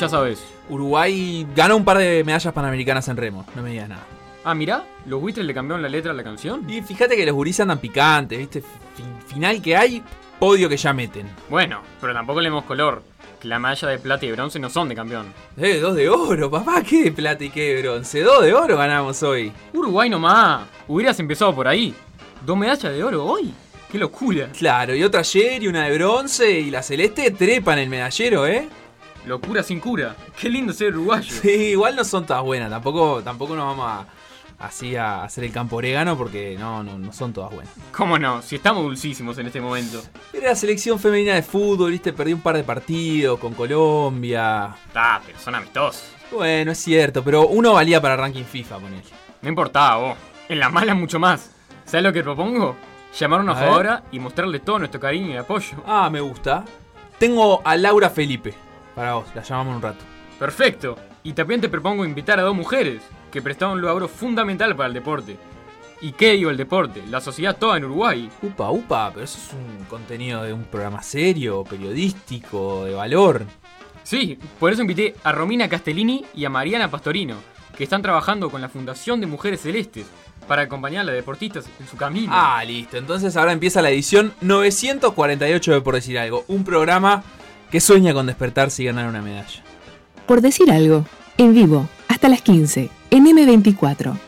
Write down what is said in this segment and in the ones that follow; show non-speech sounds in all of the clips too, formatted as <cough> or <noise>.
ya sabes. Uruguay ganó un par de medallas panamericanas en remo, no me digas nada. Ah, mirá, los buitres le cambiaron la letra a la canción. Y fíjate que los guris andan picantes, ¿viste? Fin- final que hay, podio que ya meten. Bueno, pero tampoco le demos color. Que la medalla de plata y bronce no son de campeón. Eh, dos de oro, papá, qué de plata y qué de bronce. Dos de oro ganamos hoy. Uruguay nomás. Hubieras empezado por ahí. Dos medallas de oro hoy. Qué locura. Claro, y otra ayer y una de bronce y la celeste trepan el medallero, ¿eh? Locura sin cura. Qué lindo ser uruguayo. Sí, igual no son todas buenas, tampoco, tampoco nos vamos a, así a hacer el campo orégano porque no, no, no son todas buenas. ¿Cómo no? Si estamos dulcísimos en este momento. Era la selección femenina de fútbol, viste, perdió un par de partidos con Colombia. Ah, pero son amistosos. Bueno, es cierto, pero uno valía para ranking FIFA, ponele. No importaba vos. En la mala mucho más. ¿Sabes lo que propongo? Llamar a una jugadora y mostrarle todo nuestro cariño y apoyo. Ah, me gusta. Tengo a Laura Felipe. Para vos, la llamamos un rato. Perfecto. Y también te propongo invitar a dos mujeres que prestaron un laburo fundamental para el deporte. ¿Y qué digo el deporte? La sociedad toda en Uruguay. Upa, upa, pero eso es un contenido de un programa serio, periodístico, de valor. Sí, por eso invité a Romina Castellini y a Mariana Pastorino, que están trabajando con la Fundación de Mujeres Celestes para acompañar a las deportistas en su camino. Ah, listo. Entonces ahora empieza la edición 948 de Por Decir Algo. Un programa que sueña con despertarse y ganar una medalla. Por decir algo, en vivo, hasta las 15, en M24.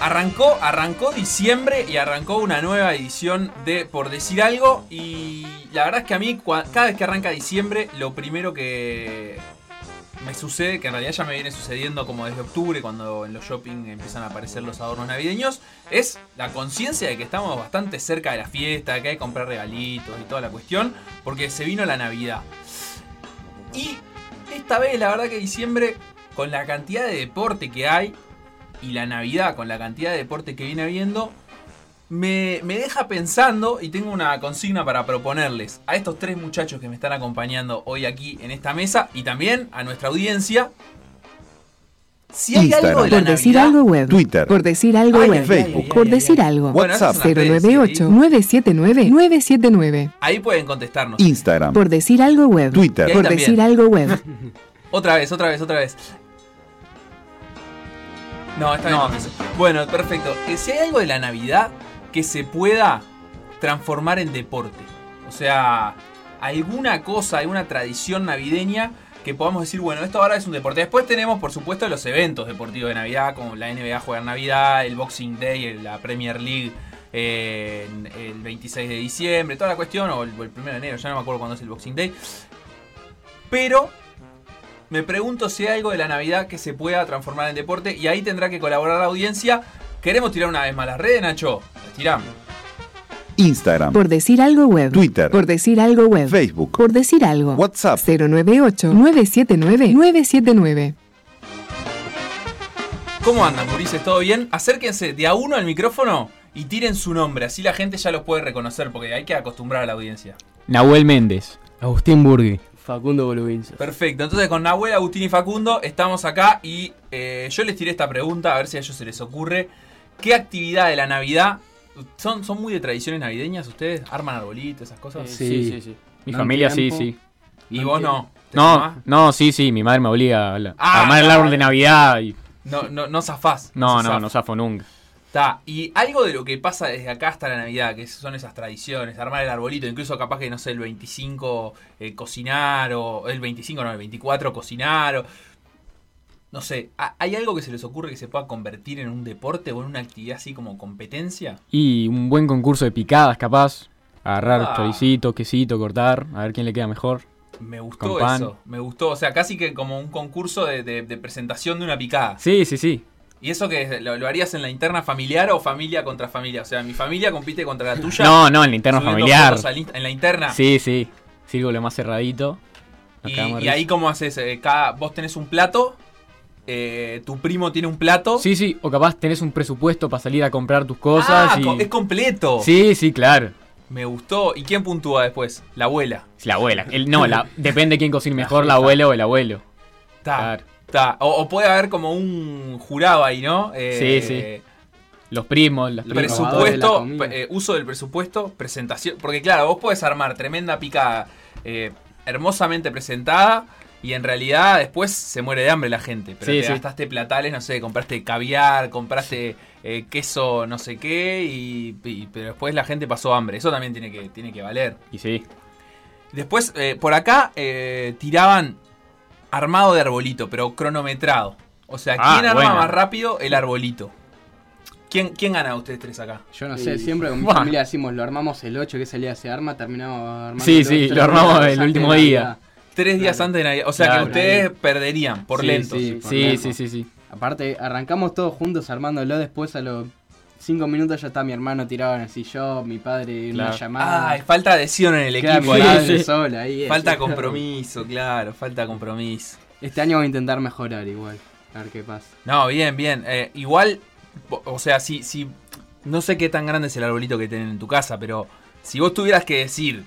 Arrancó, arrancó diciembre y arrancó una nueva edición de Por Decir Algo. Y la verdad es que a mí, cada vez que arranca diciembre, lo primero que me sucede, que en realidad ya me viene sucediendo como desde octubre, cuando en los shopping empiezan a aparecer los adornos navideños, es la conciencia de que estamos bastante cerca de la fiesta, que hay que comprar regalitos y toda la cuestión, porque se vino la Navidad. Y esta vez, la verdad que diciembre, con la cantidad de deporte que hay, y la Navidad con la cantidad de deporte que viene habiendo, me, me deja pensando y tengo una consigna para proponerles a estos tres muchachos que me están acompañando hoy aquí en esta mesa y también a nuestra audiencia. Si hay Instagram. algo de la Por decir Navidad- algo web. Twitter. Por decir algo Ay, web. Facebook. Por decir ay. algo. WhatsApp. son las redes, 098 ¿sí? 979 979. Ahí pueden contestarnos. Instagram. Por decir algo web. Twitter. Por también. decir algo web. <laughs> Otra vez, otra vez, otra vez. No, está bien. No. Bueno, perfecto. Eh, Si hay algo de la Navidad que se pueda transformar en deporte. O sea, alguna cosa, alguna tradición navideña que podamos decir, bueno, esto ahora es un deporte. Después tenemos, por supuesto, los eventos deportivos de Navidad, como la NBA juega en Navidad, el Boxing Day, la Premier League eh, el 26 de diciembre, toda la cuestión, o el, el 1 de enero, ya no me acuerdo cuándo es el Boxing Day. Pero me pregunto si hay algo de la Navidad que se pueda transformar en deporte y ahí tendrá que colaborar la audiencia. Queremos tirar una vez más las redes, Nacho. Las tiramos. Instagram. Por decir algo web. Twitter. Por decir algo web. Facebook. Por decir algo. WhatsApp. 098 979 979. ¿Cómo andan, Murices? ¿Todo bien? Acérquense de a uno al micrófono y tiren su nombre, así la gente ya los puede reconocer, porque hay que acostumbrar a la audiencia. Nahuel Méndez. Agustín Burgui. Facundo Boluvinza. Perfecto, entonces con Nahuel, Agustín y Facundo estamos acá y eh, yo les tiré esta pregunta a ver si a ellos se les ocurre. ¿Qué actividad de la Navidad? ¿Son, son muy de tradiciones navideñas ustedes? ¿Arman arbolitos, esas cosas? Sí, Sí. sí, sí. Mi No familia sí, tiempo. sí. Y no vos no. ¿Te No, no, sí, sí. Mi madre me obliga a, la- a Ah, armar el árbol de Navidad y... No, no, no zafás. No, no, zafás. no zafo nunca. Está, y algo de lo que pasa desde acá hasta la Navidad, que son esas tradiciones, armar el arbolito, incluso capaz que, no sé, el 25 eh, cocinar, o el 25, no, el 24 cocinar, o... No sé, ¿ha- ¿hay algo que se les ocurre que se pueda convertir en un deporte o en una actividad así como competencia? Y un buen concurso de picadas, capaz. Agarrar Ah. choricito, quesito, cortar, a ver quién le queda mejor. Me gustó eso, me gustó, o sea, casi que como un concurso de, de- de presentación de una picada. Sí, sí, sí. ¿Y eso que lo, lo harías en la interna familiar o familia contra familia? O sea, mi familia compite contra la tuya. No, no, en la interna familiar. en la interna. Sí, sí. Círculo más cerradito. Y, y ahí cómo haces, Eh, cada, vos tenés un plato, eh, tu primo tiene un plato. Sí, sí. O capaz tenés un presupuesto para salir a comprar tus cosas Ah, y... es completo. Sí, sí, claro. Me gustó. ¿Y quién puntúa después? La abuela. La abuela. El, no, la, <laughs> depende quién cocine mejor, la abuela o el abuelo. Está, Claro. está. O, o puede haber como un jurado ahí, ¿no? Eh, Sí, sí. Los primos, Los de la Presupuesto, eh, uso del presupuesto, presentación. Porque claro, vos podés armar tremenda picada eh, hermosamente presentada y en realidad después se muere de hambre la gente. Pero Sí, te sí. gastaste platales, no sé, compraste caviar, compraste eh, queso no sé qué, y, y- pero después la gente pasó hambre. Eso también tiene que, tiene que valer. Y sí. Después, eh, por acá, eh, tiraban armado de arbolito, pero cronometrado. O sea, Ah, ¿quién arma bueno. más rápido el arbolito? ¿Quién, ¿Quién gana de ustedes tres acá? Yo no sé, Sí. siempre con mi Buah. familia decimos, lo armamos el 8, que ese día se arma, terminamos armando Sí, el sí, 8, lo armamos el último día. Tres días Claro. antes de Navidad. O sea Claro. que ustedes perderían por Sí, lentos. sí. por Sí, sí, sí, sí. Aparte, arrancamos todos juntos armándolo, después a los 5 minutos ya está mi hermano tirado en el sillón, mi padre en una llamada. Ay, falta adhesión en el equipo mi ahí. sola ahí. Falta es. compromiso, claro, falta compromiso. Este año voy a intentar mejorar igual, a ver qué pasa. No, bien, bien. Eh, igual, o- o sea, si, si. No sé qué tan grande es el arbolito que tienen en tu casa, pero si vos tuvieras que decir.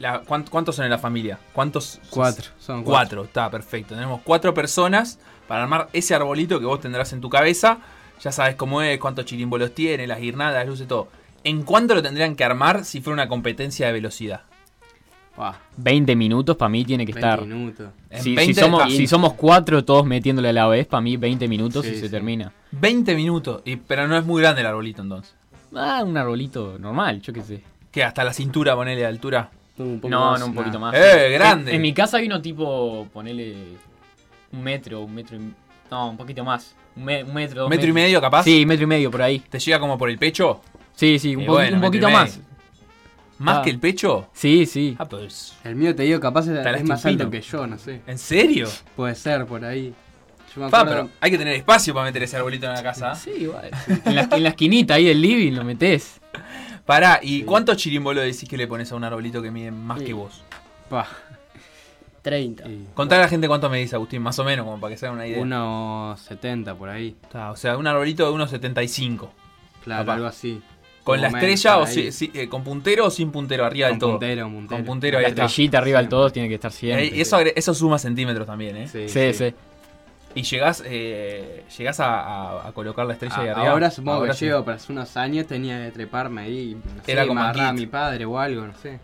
La- ¿cuán- ¿Cuántos son en la familia? ¿Cuántos? Cuatro, son cuatro. Cuatro, está perfecto. Tenemos cuatro personas para armar ese arbolito que vos tendrás en tu cabeza. Ya sabes cómo es, cuántos chirimbolos tiene, las guirnaldas, las luces, todo. ¿En cuánto lo tendrían que armar si fuera una competencia de velocidad? Buah, 20 minutos para mí tiene que 20 estar. minutos. Si, si 20 somos, está- si somos cuatro todos metiéndole a la vez, para mí 20 minutos Sí, y se termina. 20 minutos. Y, pero no es muy grande el arbolito entonces. Ah, un arbolito normal, yo qué sé. ¿Qué? ¿Hasta la cintura ponele de altura? Un poco No, más, no, un poquito más. ¡Eh, grande! En, en mi casa hay uno tipo, ponele un metro, un metro y... No, un poquito más. Un, me- un metro, dos ¿Metro y medio capaz? Sí, metro y medio por ahí. ¿Te llega como por el pecho? Sí, sí, un, poqui- bueno, un metro poquito más. ¿Más Ah. que el pecho? Sí, sí. Ah, pues. El mío te digo, capaz es, Está es más alto que yo, no sé. ¿En serio? Puede ser por ahí. Yo me acuerdo- pero hay que tener espacio para meter ese arbolito en la casa. Sí, igual. En la, en la esquinita ahí del living lo metés. Pará, ¿y Sí. cuántos chirimbolos decís que le pones a un arbolito que mide más Sí. que vos? Pa, 30. y Contale a la gente cuánto medís, Agustín, más o menos, como para que se hagan una idea. unos 70 por ahí. O sea, un arbolito de unos 75. Claro, Papá. algo así. ¿Con la estrella o si- eh, con puntero o sin puntero arriba del todo? puntero, un puntero. Con puntero, La estrellita arriba del todo tiene que estar Eh, siempre. eso, agre- eso suma centímetros también, ¿eh? Sí, Sí, sí. sí. Y llegás, eh, llegás a, a- a colocar la estrella ahí Ah, arriba. ahora supongo Ahora que sí. llego, pero hace unos años tenía que treparme ahí. No sé, Era me como a mi padre o algo, no sé.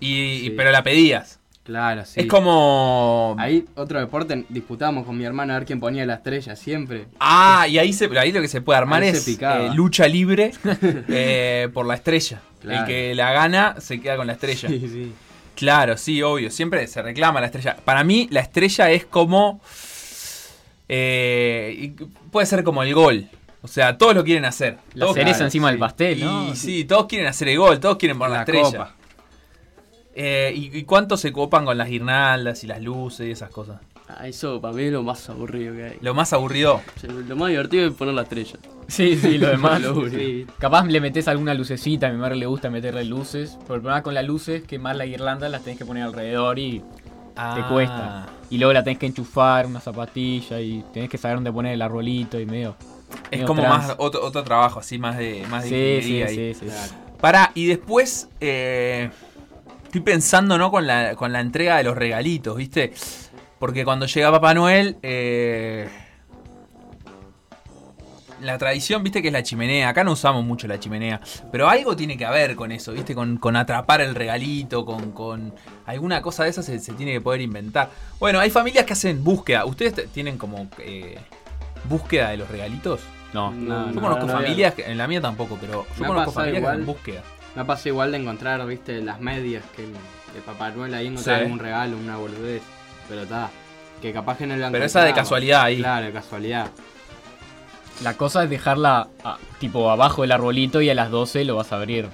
Y, y- Sí. pero la pedías. Claro, sí. Es como. Ahí otro deporte, disputamos con mi hermano a ver quién ponía la estrella siempre. Ah, y ahí, se, ahí lo que se puede armar Ahí es eh, lucha libre <laughs> eh, por la estrella. El que la gana se queda con la estrella. Sí, sí. Claro, sí, obvio. Siempre se reclama la estrella. Para mí, la estrella es como. Eh, y puede ser como el gol. O sea, todos lo quieren hacer. La Todos- cereza claro, encima sí. del pastel, ¿no? Y sí, todos quieren hacer el gol, todos quieren poner la, La estrella. copa. Eh, ¿y, y cuánto se copan con las guirnaldas y las luces y esas cosas? Ah, eso para mí es lo más aburrido que hay. Lo más aburrido. O sea, lo más divertido es poner la estrella. Sí, sí, lo demás. <laughs> Lo. Sí. Capaz le metes alguna lucecita, a mi madre le gusta meterle luces. Pero el problema con las luces que más la guirlanda las tenés que poner alrededor y te Ah. cuesta. Y luego la tenés que enchufar, una zapatilla y tenés que saber dónde poner el arbolito y medio. Es medio como trans. más otro, otro trabajo, así, más de, más de Sí, ahí. sí, sí. Claro. Pará, y después eh, estoy pensando, ¿no? Con la, con la entrega de los regalitos, ¿viste? Porque cuando llega Papá Noel, eh, la tradición, ¿viste? Que es la chimenea. Acá no usamos mucho la chimenea. Pero algo tiene que haber con eso, ¿viste? Con, con atrapar el regalito, con, con alguna cosa de esas se, se tiene que poder inventar. Bueno, hay familias que hacen búsqueda. ¿Ustedes te- tienen como eh, búsqueda de los regalitos? No. No, Yo no, conozco no familias, que, en la mía tampoco, pero yo conozco familias que hacen búsqueda. Me pasa igual de encontrar, viste, las medias que de Papá Noel ahí encontrar Sí. algún regalo, una boludez. Pero está. Que capaz que no lo Pero esa de casualidad ahí. Claro, de casualidad. La cosa es dejarla tipo abajo del arbolito y a las 12 lo vas a abrir.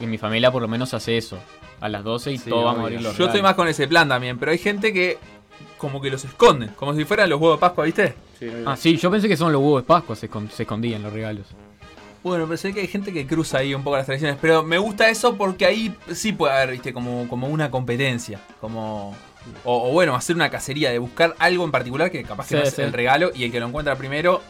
En mi familia por lo menos hace eso. A las 12 y Sí, todos vamos a abrir los Yo estoy más con ese plan también, pero hay gente que como que los esconden, como si fueran los huevos de Pascua, ¿viste? Sí, Ah, sí, yo pensé que son los huevos de Pascua, se, se escondían los regalos. Bueno, pero sé que hay gente que cruza ahí un poco las tradiciones, pero me gusta eso porque ahí sí puede haber, ¿viste? Como, como una competencia, como... O, o bueno, hacer una cacería de buscar algo en particular que capaz que Sí, no es sí. el regalo y el que lo encuentra primero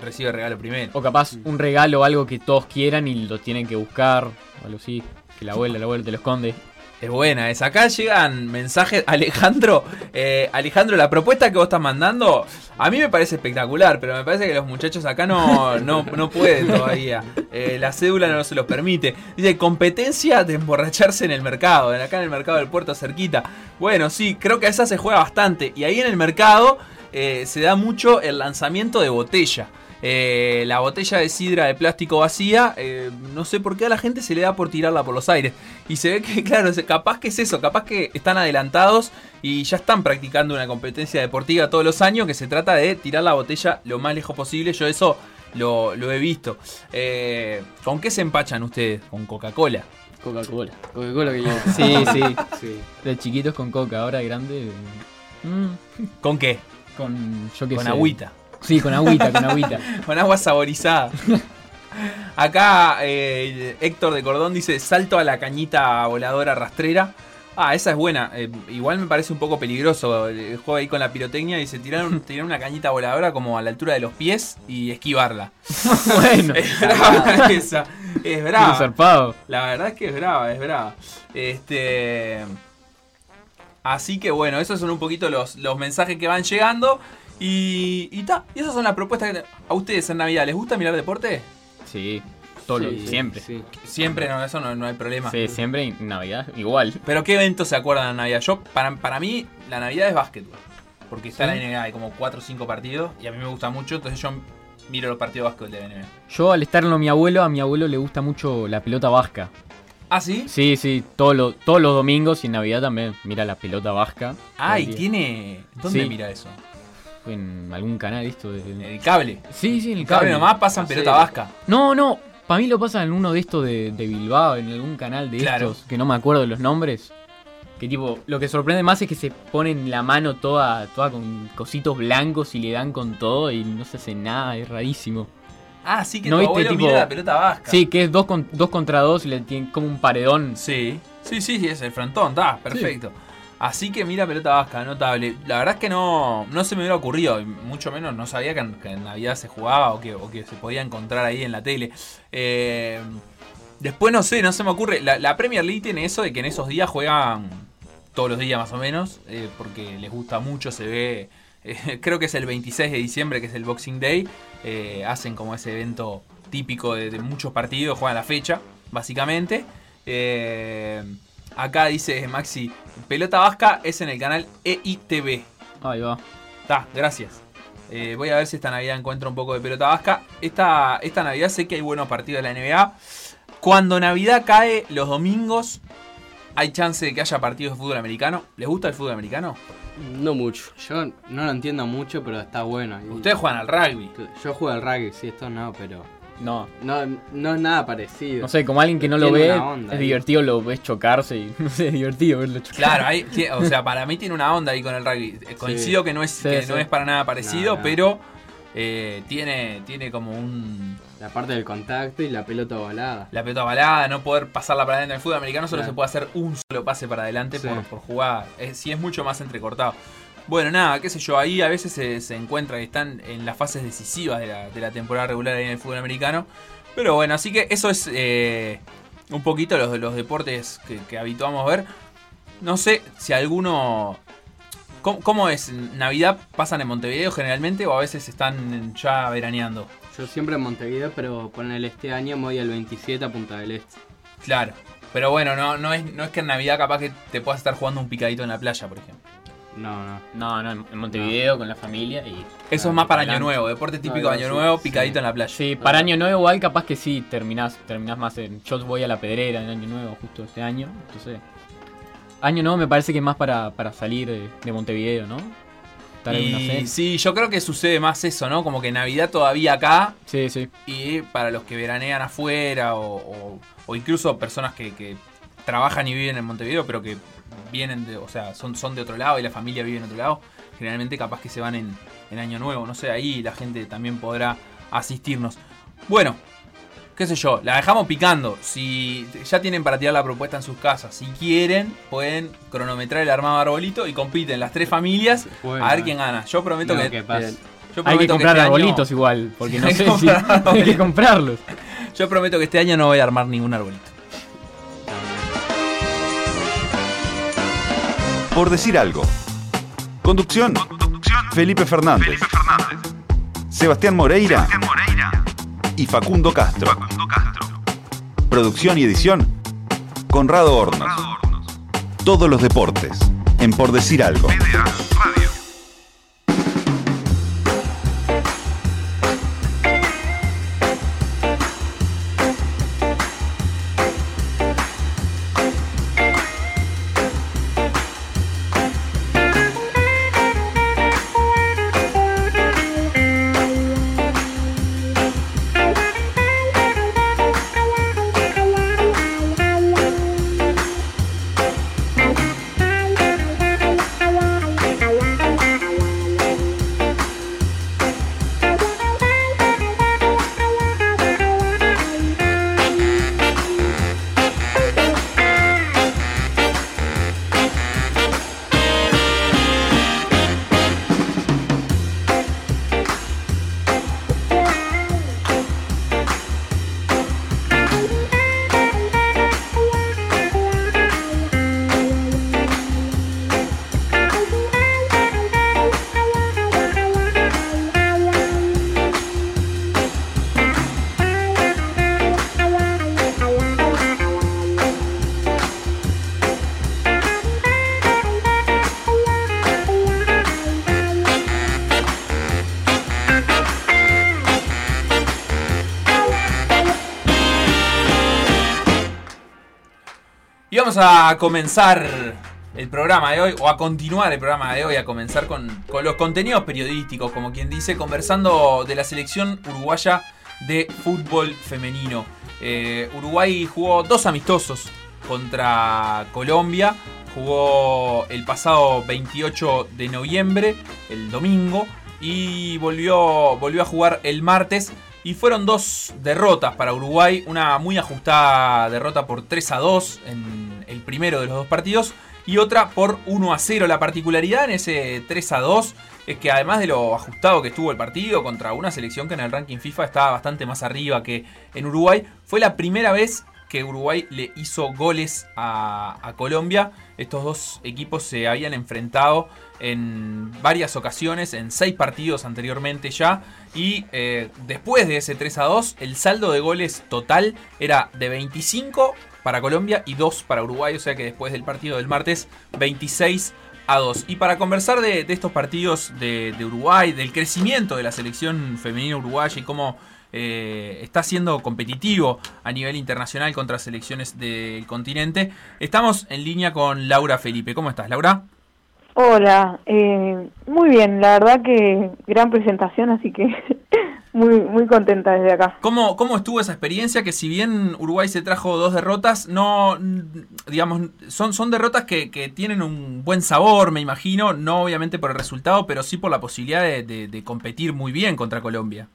recibe el regalo primero. O capaz un regalo, algo que todos quieran y lo tienen que buscar. O algo así. Que la abuela, la abuela te lo esconde. Es buena esa. Acá llegan mensajes. <laughs> Alejandro, eh, Alejandro, la propuesta que vos estás mandando, a mí me parece espectacular, pero me parece que los muchachos acá no, no, no pueden todavía. Eh, la cédula no se los permite. Dice, competencia de emborracharse en el mercado, en- acá en el mercado del puerto cerquita. Bueno, sí, creo que a esa se juega bastante. Y ahí en el mercado eh, se da mucho el lanzamiento de botella. Eh, la botella de sidra de plástico vacía, eh, no sé por qué a la gente se le da por tirarla por los aires. Y se ve que, <laughs> claro, capaz que es eso, capaz que están adelantados y ya están practicando una competencia deportiva todos los años que se trata de tirar la botella lo más lejos posible. Yo eso lo, lo he visto. Eh, ¿Con qué se empachan ustedes? ¿Con Coca-Cola? Coca-Cola. Coca-Cola que yo. <laughs> Sí, sí. sí. De chiquitos con coca, ahora de grande. mm, ¿Con qué? con, yo qué Con sé. agüita. Sí, con agüita, con agüita. <laughs> Con agua saborizada. Acá eh, Héctor de Cordón dice: salto a la cañita voladora rastrera. Ah, esa es buena. Eh, igual me parece un poco peligroso. El juego ahí con la pirotecnia. Dice: tirar, un- tirar una cañita voladora como a la altura de los pies y esquivarla. <laughs> bueno, <laughs> Es brava esa. Es brava. La verdad es que es brava, es brava. Este. Así que bueno, esos son un poquito los, los mensajes que van llegando. Y. Y ta. Y esas son las propuestas que. ¿A ustedes en Navidad les gusta mirar deporte? Sí, todo lo- Sí, siempre. Sí. Siempre, no, eso no, no hay problema. Sí, siempre y Navidad, igual. Pero ¿qué eventos se acuerdan de Navidad? Yo, para, para mí, la Navidad es básquetbol. Porque está Sí. la NBA, hay como 4 o 5 partidos. Y a mí me gusta mucho, entonces yo miro los partidos de básquetbol de la NBA. Yo al estar en mi abuelo, a mi abuelo le gusta mucho la pelota vasca. ¿Ah, sí? Sí, sí, todo lo- todos los domingos y en Navidad también mira la pelota vasca. Ah, y Todo el día. tiene. ¿Dónde Sí. mira eso? En algún canal esto de... El cable. Sí, sí, en el El cable cable. nomás pasan pelota vasca. No, no, para mí lo pasa en uno de estos de, de Bilbao, en algún canal de Claro. estos, que no me acuerdo de los nombres. Que tipo, lo que sorprende más es que se ponen la mano toda, toda con cositos blancos y le dan con todo y no se hace nada, es rarísimo. Ah, sí que ¿No tu viste, tipo- mira la pelota vasca. Sí, que es dos, con- dos contra dos y le tienen como un paredón. Sí, sí, sí, sí, es el frontón, está, perfecto. Así que mira pelota vasca, notable. La verdad es que no, no se me hubiera ocurrido, mucho menos no sabía que en, que en Navidad se jugaba o que, se podía encontrar ahí en la tele. Eh, después no sé, no se me ocurre. La, Premier League tiene eso de que en esos días juegan todos los días más o menos, eh, porque les gusta mucho, se ve... eh, <laughs> creo que es el 26 de diciembre, que es el Boxing Day. hacen como ese evento típico de, de muchos partidos, juegan la fecha, básicamente. Eh, acá dice Maxi, pelota vasca es en el canal EITV. Ahí va. Está, gracias. Eh, voy a ver si esta Navidad encuentro un poco de pelota vasca. Esta, esta Navidad sé que hay buenos partidos de la NBA. Cuando Navidad cae los domingos, hay chance de que haya partidos de fútbol americano. ¿Les gusta el fútbol americano? No mucho. Yo no lo entiendo mucho, pero está bueno. Ustedes juegan al rugby. Yo juego al rugby, sí, esto no, pero. No, No, no es nada parecido. no sé, como alguien que no lo Tiene ve, onda es ahí. divertido, lo ves chocarse y <laughs> no sé, es divertido verlo chocar. Claro, hay, tie- o sea, para mí tiene una onda ahí con el rugby. Eh, Coincido que no es, Sí, que sí. no es para nada parecido, No, no. pero eh, tiene, tiene como un. La parte del contacto y la pelota volada. La pelota balada, no poder pasarla para adelante en el fútbol americano, solo Claro. se puede hacer un solo pase para adelante Sí. por, por jugar. Es, sí, es mucho más entrecortado. Bueno, nada, qué sé yo, ahí a veces se, se encuentra que están en las fases decisivas de la, de la temporada regular en el fútbol americano. Pero bueno, así que eso es eh, un poquito los, los deportes que, que habituamos ver. No sé si alguno... ¿Cómo, cómo es? ¿Navidad pasan en Montevideo generalmente o a veces están ya veraneando? Yo siempre en Montevideo, pero ponele este año me voy al 27 a Punta del Este. Claro. Pero bueno, no, no, es, no es que en Navidad capaz que te puedas estar jugando un picadito en la playa, por ejemplo. No, no. No, no, en- Montevideo con la familia y... Eso Ah, es más para adelante. Año Nuevo, deporte típico de Año sí, Nuevo, sí. picadito en la playa. Sí, para Año Nuevo igual capaz que sí, terminás, terminás más en... Yo voy a la pedrera en Año Nuevo justo este año, entonces... Año Nuevo me parece que es más para, para salir de, de Montevideo, ¿no? Y sí, yo creo que sucede más eso, ¿no? Como que Navidad todavía acá Sí, sí. y para los que veranean afuera o, o- o incluso personas que, que trabajan y viven en Montevideo, pero que vienen de, o sea, son, son de otro lado y la familia vive en otro lado, generalmente capaz que se van en, en Año Nuevo, no sé, ahí la gente también podrá asistirnos. Bueno, qué sé yo, la dejamos picando. Si ya tienen para tirar la propuesta en sus casas, si quieren, pueden cronometrar el armado de arbolito y compiten las tres familias Bueno, a ver quién gana. Yo prometo No, que, Hay que comprar este año- arbolitos igual, porque <laughs> no sé si... <laughs> hay que comprarlos. Yo prometo que este año no voy a armar ningún arbolito. Por decir algo. Conducción. Felipe Fernández. Sebastián Moreira. Y Facundo Castro. Producción y edición. Conrado Hornos. Todos los deportes. En Por decir algo. A comenzar el programa de hoy, o a continuar el programa de hoy, a comenzar con, con los contenidos periodísticos, como quien dice, conversando de la selección uruguaya de fútbol femenino. Eh, Uruguay jugó dos amistosos contra Colombia. Jugó el pasado 28 de noviembre, el domingo, y volvió, volvió a jugar el martes. Y fueron dos derrotas para Uruguay, una muy ajustada derrota por 3 a 2 en el primero de los dos partidos y otra por 1 a 0. La particularidad en ese 3 a 2 es que además de lo ajustado que estuvo el partido contra una selección que en el ranking FIFA estaba bastante más arriba que en Uruguay, fue la primera vez que Uruguay le hizo goles a, Colombia. Estos dos equipos se habían enfrentado en varias ocasiones, en seis partidos anteriormente ya. Y eh, después de ese 3 a 2, el saldo de goles total era de 25 para Colombia y 2 para Uruguay. O sea que después del partido del martes, 26 a 2. Y para conversar de, estos partidos de, de, Uruguay, del crecimiento de la selección femenina uruguaya y cómo eh, está siendo competitivo a nivel internacional contra selecciones del continente, estamos en línea con Laura Felipe. ¿Cómo estás, Laura? Hola, eh, muy bien, la verdad que gran presentación, así que <laughs> muy muy contenta desde acá. ¿Cómo, ¿Cómo estuvo esa experiencia? Que si bien Uruguay se trajo dos derrotas, no, digamos, son, son derrotas que, que tienen un buen sabor, me imagino, no obviamente por el resultado, pero sí por la posibilidad de, de, de competir muy bien contra Colombia.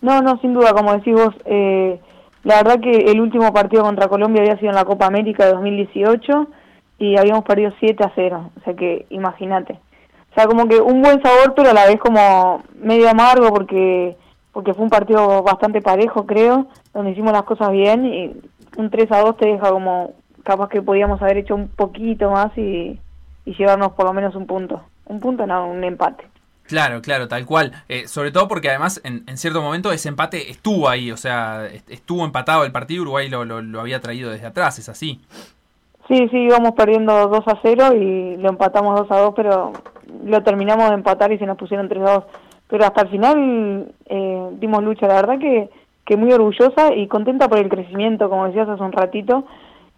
No, no, sin duda, como decís vos, eh, la verdad que el último partido contra Colombia había sido en la Copa América de 2018 y habíamos perdido 7 a 0, o sea que imagínate. O sea, como que un buen sabor, pero a la vez como medio amargo porque porque fue un partido bastante parejo, creo, donde hicimos las cosas bien y un 3 a 2 te deja como capaz que podíamos haber hecho un poquito más y, y llevarnos por lo menos un punto. Un punto, no, un empate. Claro, claro, tal cual. Eh, sobre todo porque además en, en, cierto momento ese empate estuvo ahí, o sea, estuvo empatado el partido, Uruguay lo, lo, lo había traído desde atrás, es así. Sí, sí, íbamos perdiendo 2 a 0 y lo empatamos 2 a 2, pero lo terminamos de empatar y se nos pusieron 3 a 2. Pero hasta el final eh, dimos lucha, la verdad que, que muy orgullosa y contenta por el crecimiento, como decías hace un ratito,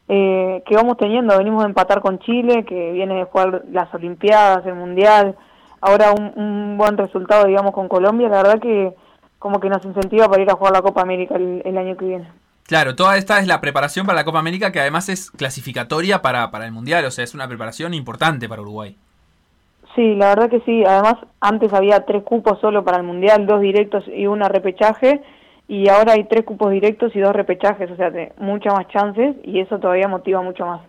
eh, que vamos teniendo. Venimos de empatar con Chile, que viene de jugar las Olimpiadas, el Mundial, ahora un, un buen resultado, digamos, con Colombia. La verdad que como que nos incentiva para ir a jugar la Copa América el, el año que viene. Claro, toda esta es la preparación para la Copa América que además es clasificatoria para, para el Mundial, o sea, es una preparación importante para Uruguay. Sí, la verdad que sí. Además, antes había tres cupos solo para el Mundial, dos directos y una repechaje, y ahora hay tres cupos directos y dos repechajes, o sea, muchas más chances y eso todavía motiva mucho más.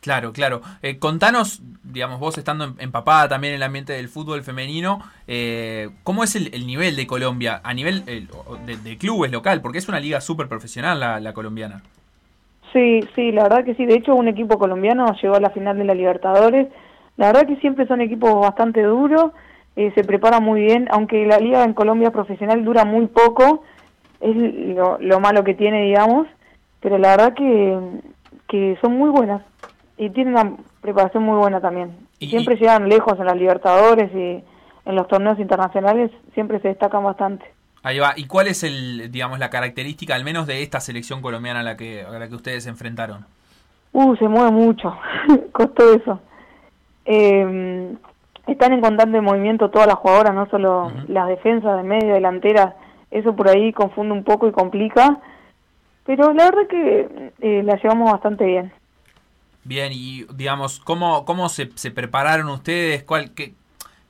Claro, claro. Eh, contanos, digamos, vos estando empapada también en el ambiente del fútbol femenino, eh, ¿cómo es el, el, nivel de Colombia a nivel eh, de, de, clubes local? Porque es una liga súper profesional la, la, colombiana. Sí, sí, la verdad que sí. De hecho, un equipo colombiano llegó a la final de la Libertadores, La verdad que siempre son equipos bastante duros, eh, se preparan muy bien, aunque la liga en Colombia profesional dura muy poco, es lo, lo malo que tiene, digamos, pero la verdad que, que son muy buenas y tienen una preparación muy buena también. Y- siempre llegan lejos en las Libertadores y en los torneos internacionales, siempre se destacan bastante. Ahí va. ¿Y cuál es el, digamos, la característica, al menos de esta selección colombiana a la que, a la que ustedes se enfrentaron? Uh, se mueve mucho, <laughs> costó eso. Eh, están en constante movimiento todas las jugadoras, no solo las defensas de medio, delanteras, eso por ahí confunde un poco y complica, pero la verdad que eh, la llevamos bastante bien. Bien, y digamos, ¿cómo, cómo se, se prepararon ustedes? ¿Cuál, qué,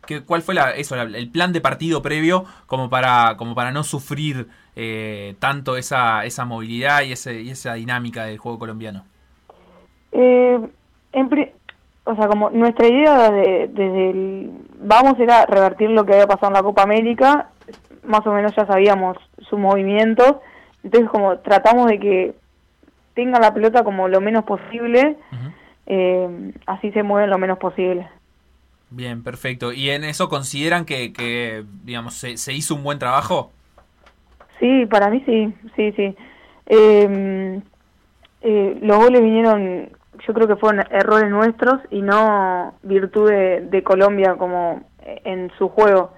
qué- cuál fue la, eso, la- el plan de partido previo como para, como para no sufrir eh, tanto esa, esa movilidad y, ese, y esa dinámica del juego colombiano? Eh, en o sea, como nuestra idea de- desde el vamos era revertir lo que había pasado en la Copa América, más o menos ya sabíamos sus movimientos, entonces como tratamos de que tengan la pelota como lo menos posible, eh, así se mueven lo menos posible. Bien, perfecto. ¿Y en eso consideran que, que digamos, se, se hizo un buen trabajo? Sí, para mí sí, sí, sí. Eh, eh, los goles vinieron, yo creo que fueron errores nuestros y no virtud de, de Colombia como en su juego.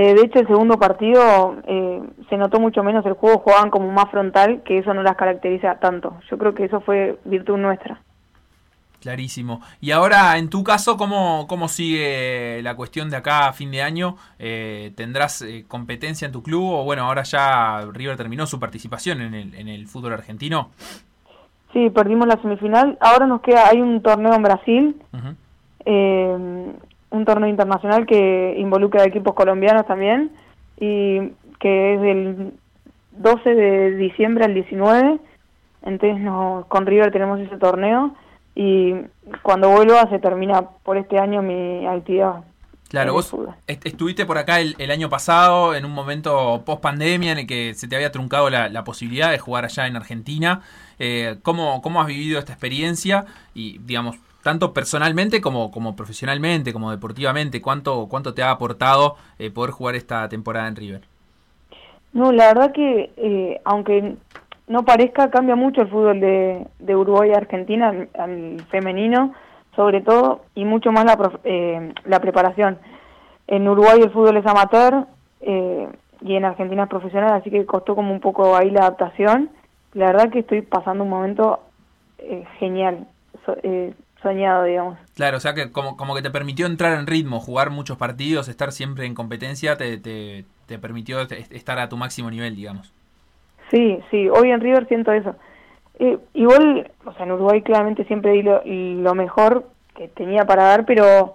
Eh, de hecho, el segundo partido eh, se notó mucho menos el juego, jugaban como más frontal, que eso no las caracteriza tanto. Yo creo que eso fue virtud nuestra. Clarísimo. Y ahora, en tu caso, ¿cómo, cómo sigue la cuestión de acá a fin de año? Eh, ¿Tendrás competencia en tu club? O bueno, ahora ya River terminó su participación en el, en el fútbol argentino. Sí, perdimos la semifinal. Ahora nos queda, hay un torneo en Brasil, eh, un torneo internacional que involucra a equipos colombianos también y que es del 12 de diciembre al 19. Entonces no, con River tenemos ese torneo y cuando vuelva se termina por este año mi actividad. Claro, vos est- estuviste por acá el, el año pasado en un momento post pandemia en el que se te había truncado la, la posibilidad de jugar allá en Argentina. Eh, ¿cómo, ¿Cómo has vivido esta experiencia? Y digamos, tanto personalmente como, como profesionalmente, como deportivamente, ¿cuánto, cuánto te ha aportado eh, poder jugar esta temporada en River? No, la verdad que eh, aunque no parezca, cambia mucho el fútbol de, de Uruguay a Argentina, al, femenino, sobre todo, y mucho más la, eh, la preparación. En Uruguay el fútbol es amateur eh, y en Argentina es profesional, así que costó como un poco ahí la adaptación. La verdad que estoy pasando un momento eh, genial, so- soñado, digamos. Claro, o sea que como, como que te permitió entrar en ritmo, jugar muchos partidos, estar siempre en competencia, te, te, te permitió est- estar a tu máximo nivel, digamos. Sí, sí, hoy en River siento eso. Eh, igual, o sea, en Uruguay claramente siempre di lo, lo mejor que tenía para dar, pero,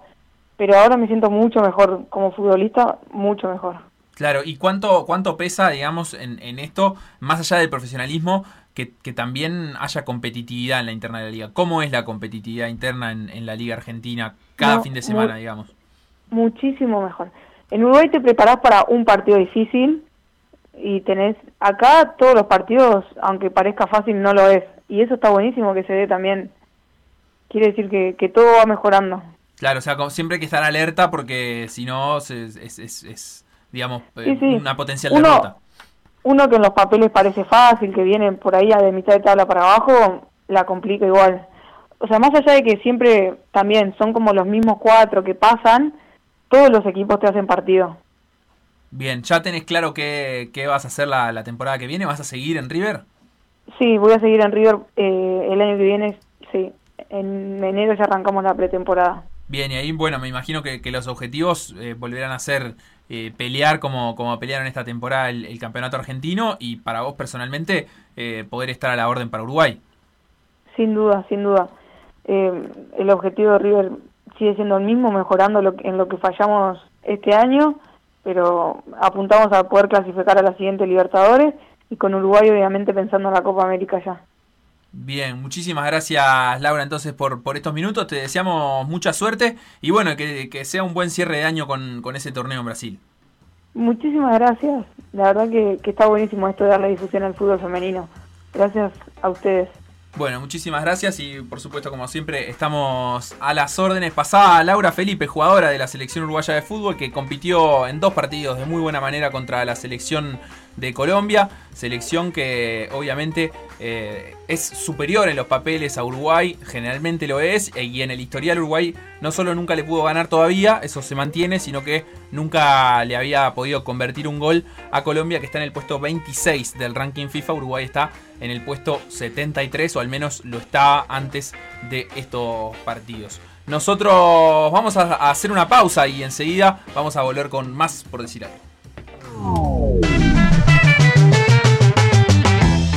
pero ahora me siento mucho mejor como futbolista, mucho mejor. Claro, ¿y cuánto, cuánto pesa, digamos, en, en esto, más allá del profesionalismo, que, que también haya competitividad en la interna de la liga? ¿Cómo es la competitividad interna en, en la liga argentina cada No, fin de semana, digamos? Muchísimo mejor. En Uruguay te preparás para un partido difícil y tenés acá todos los partidos, aunque parezca fácil, no lo es. Y eso está buenísimo que se dé también. Quiere decir que, que todo va mejorando. Claro, o sea, siempre hay que estar alerta porque si no es, es, es- es, digamos, eh, Sí, sí. una potencial Uno- derrota. Uno que en los papeles parece fácil, que viene por ahí a de mitad de tabla para abajo, la complica igual. O sea, más allá de que siempre también son como los mismos cuatro que pasan, todos los equipos te hacen partido. Bien, ¿ya tenés claro qué, qué vas a hacer la, la temporada que viene? ¿Vas a seguir en River? Sí, voy a seguir en River eh, el año que viene, sí. En enero ya arrancamos la pretemporada. Bien, y ahí, bueno, me imagino que, que los objetivos eh, volverán a ser eh, pelear como, como pelearon esta temporada el, campeonato argentino y para vos personalmente eh, poder estar a la orden para Uruguay. Sin duda, sin duda. Eh, el objetivo de River sigue siendo el mismo, mejorando lo en lo que fallamos este año, pero apuntamos a poder clasificar a la siguiente Libertadores y con Uruguay obviamente pensando en la Copa América ya. Bien, muchísimas gracias Laura entonces por, por estos minutos, te deseamos mucha suerte y bueno, que, que sea un buen cierre de año con, con ese torneo en Brasil. Muchísimas gracias. La verdad que, que está buenísimo esto de darle difusión al fútbol femenino. Gracias a ustedes. Bueno, muchísimas gracias y por supuesto, como siempre, estamos a las órdenes. Pasaba Laura Felipe, jugadora de la selección uruguaya de fútbol, que compitió en dos partidos de muy buena manera contra la selección de Colombia. Selección que obviamente eh, es superior en los papeles a Uruguay, generalmente lo es, eh, y en el historial Uruguay no solo nunca le pudo ganar todavía, eso se mantiene, sino que nunca le había podido convertir un gol a Colombia, que está en el puesto 26 del ranking FIFA. Uruguay está en el puesto 73, o al menos lo estaba antes de estos partidos. Nosotros vamos a a hacer una pausa y enseguida vamos a volver con más por decir algo.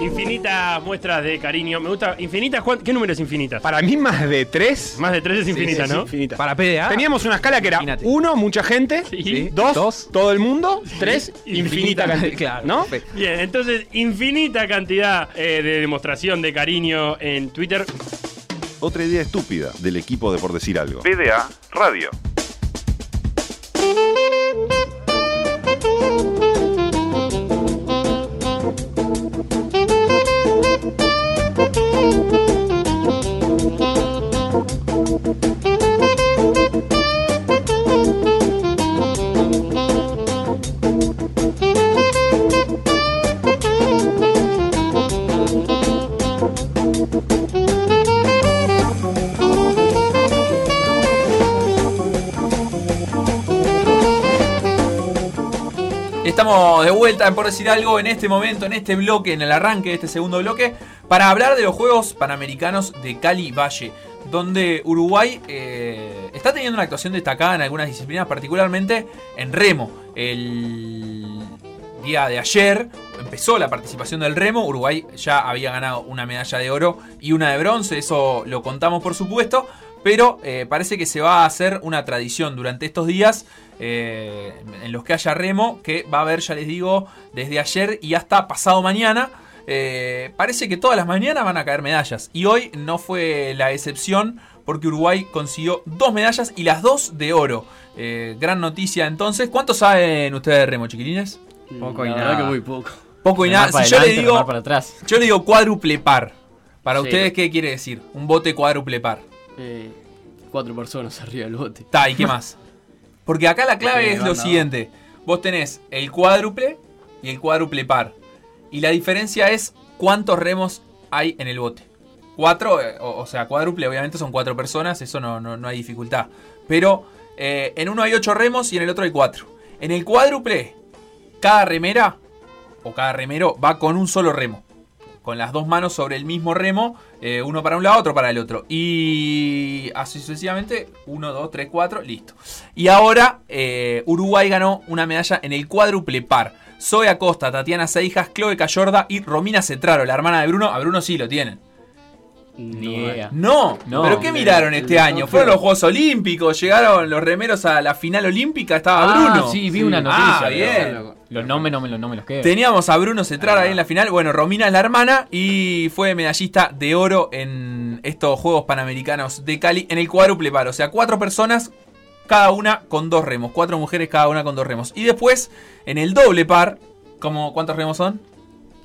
Infinitas muestras de cariño. Me gusta. ¿Infinitas? ¿cuán- ¿Qué número es infinitas? Para mí más de tres. Más de tres es infinita, sí, ¿no? infinita. Para PDA. Teníamos una escala que era Imagínate. uno, mucha gente. Sí. Dos, Dos. todo el mundo. Tres, infinita cantidad. <laughs> Claro. ¿No? perfecto. Bien, entonces, infinita cantidad eh, de demostración de cariño en Twitter. Otra idea estúpida del equipo de Por Decir Algo. PDA Radio. Estamos de vuelta, por decir algo, en este momento, en este bloque, en el arranque de este segundo bloque, para hablar de los Juegos Panamericanos de Cali Valle, donde Uruguay eh, está teniendo una actuación destacada en algunas disciplinas, particularmente en remo. El día de ayer empezó la participación del remo, Uruguay ya había ganado una medalla de oro y una de bronce, eso lo contamos por supuesto, pero eh, parece que se va a hacer una tradición durante estos días eh, en los que haya remo, que va a haber, ya les digo, desde ayer y hasta pasado mañana. Eh, parece que todas las mañanas van a caer medallas y hoy no fue la excepción porque Uruguay consiguió dos medallas y las dos de oro. Eh, gran noticia entonces. ¿Cuánto saben ustedes de remo, chiquilines? Poco y nada. verdad que muy poco. Poco y nada. yo le digo, remar para atrás. yo le digo cuádruple par. Para Sí. ustedes, ¿qué quiere decir? Un bote cuádruple par. Eh, cuatro personas <laughs> arriba del bote. Está, ¿y qué más? <laughs> Porque acá la clave es lo siguiente. Vos tenés el cuádruple y el cuádruple par. Y la diferencia es cuántos remos hay en el bote. Cuatro, eh, o, sea, cuádruple obviamente son cuatro personas, eso no, no, no hay dificultad. Pero eh, en uno hay ocho remos y en el otro hay cuatro. En el cuádruple, cada remera o cada remero va con un solo remo. Con las dos manos sobre el mismo remo, eh, uno para un lado, otro para el otro. Y así sucesivamente, uno, dos, tres, cuatro, listo. Y ahora Uruguay ganó una medalla en el cuádruple par. Zoe Acosta, Tatiana Seijas, Chloe Cayorda y Romina Cetraro, la hermana de Bruno. A Bruno sí lo tienen. Ni No, idea. No, No. pero ¿qué miraron este año? Fueron los Juegos Olímpicos, llegaron los remeros a la final olímpica, estaba Ah, Bruno. sí, vi una noticia. Ah, pero bien. Los nombres no me, los- no me los quedo. Teníamos a Bruno Cetraro ahí en la final. Bueno, Romina es la hermana y fue medallista de oro en estos Juegos Panamericanos de Cali en el cuádruple par. O sea, cuatro personas, cada una con dos remos. Cuatro mujeres, cada una con dos remos. Y después, en el doble par, ¿cómo, ¿cuántos remos son?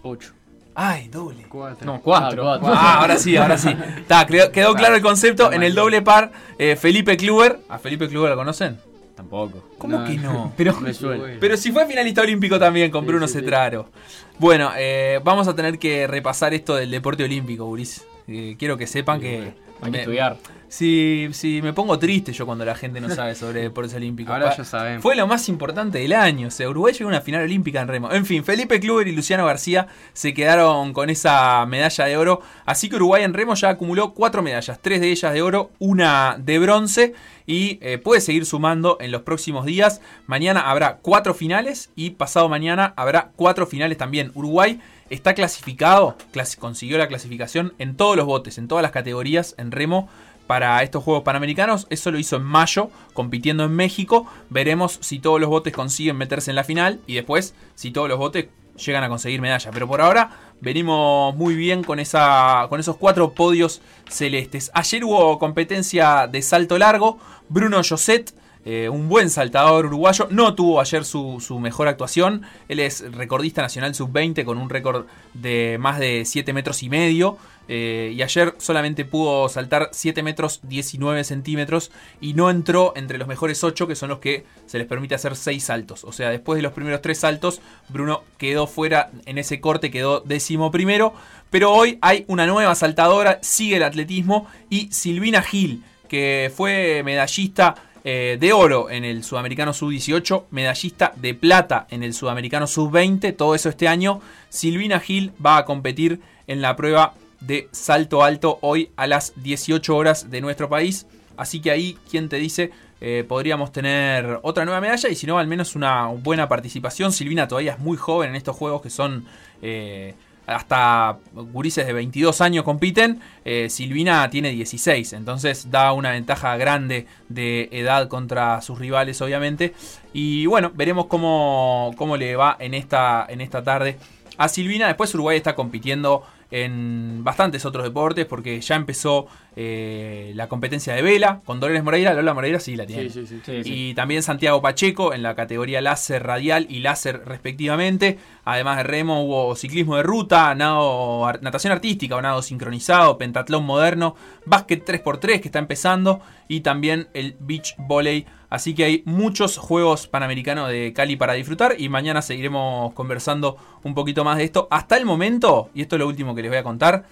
Ocho. Ay, doble. Cuatro. No, cuatro. Ah, cuatro. Ah, ahora sí, ahora sí. <laughs> Ta, quedó, quedó claro el concepto. En el doble par, eh, Felipe Kluber. ¿A Felipe Kluber lo conocen? Tampoco. ¿Cómo No, que no? <laughs> Pero Me suena. <laughs> Pero si fue finalista olímpico también con Sí, Bruno sí, sí. Cetraro. Bueno, eh, vamos a tener que repasar esto del deporte olímpico, Uris. Eh, quiero que sepan que. hay que me- estudiar. Sí, sí, me pongo triste yo cuando la gente no sabe sobre <laughs> deportes olímpicos. Ahora ya sabemos. Fue lo más importante del año. O sea, Uruguay llegó a una final olímpica en remo. En fin, Felipe Kluber y Luciano García se quedaron con esa medalla de oro. Así que Uruguay en remo ya acumuló cuatro medallas. Tres de ellas de oro, una de bronce. Y eh, puede seguir sumando en los próximos días. Mañana habrá cuatro finales y pasado mañana habrá cuatro finales también. Uruguay está clasificado, clasi- consiguió la clasificación en todos los botes, en todas las categorías en remo para estos Juegos Panamericanos. Eso lo hizo en mayo, compitiendo en México. Veremos si todos los botes consiguen meterse en la final y después si todos los botes llegan a conseguir medalla. Pero por ahora venimos muy bien con, esa, con esos cuatro podios celestes. Ayer hubo competencia de salto largo. Bruno Joset eh, un buen saltador uruguayo. No tuvo ayer su, su mejor actuación. Él es recordista nacional sub-20 con un récord de más de 7 metros y medio. Eh, y ayer solamente pudo saltar 7 metros 19 centímetros y no entró entre los mejores 8 que son los que se les permite hacer 6 saltos. O sea, después de los primeros 3 saltos, Bruno quedó fuera en ese corte, quedó décimo primero. Pero hoy hay una nueva saltadora, sigue el atletismo y Silvina Gil, que fue medallista eh, de oro en el Sudamericano Sub-18, medallista de plata en el Sudamericano Sub-20, todo eso este año. Silvina Gil va a competir en la prueba de salto alto hoy a las 18 horas de nuestro país. Así que ahí, ¿quién te dice? Eh, podríamos tener otra nueva medalla y si no, al menos una buena participación. Silvina todavía es muy joven en estos juegos que son... Eh, hasta gurises de 22 años compiten, eh, Silvina tiene 16, entonces da una ventaja grande de edad contra sus rivales obviamente. Y bueno, veremos cómo, cómo le va en esta, en esta tarde a Silvina. Después Uruguay está compitiendo en bastantes otros deportes porque ya empezó eh, la competencia de vela con Dolores Moreira. Lola Moreira sí la tiene. Sí, sí, sí. y también Santiago Pacheco en la categoría láser radial y láser respectivamente. Además de remo hubo ciclismo de ruta, nado, natación artística o nado sincronizado, pentatlón moderno, básquet 3x3 que está empezando y también el beach volley. Así que hay muchos juegos panamericanos de Cali para disfrutar y mañana seguiremos conversando un poquito más de esto. Hasta el momento, y esto es lo último que les voy a contar,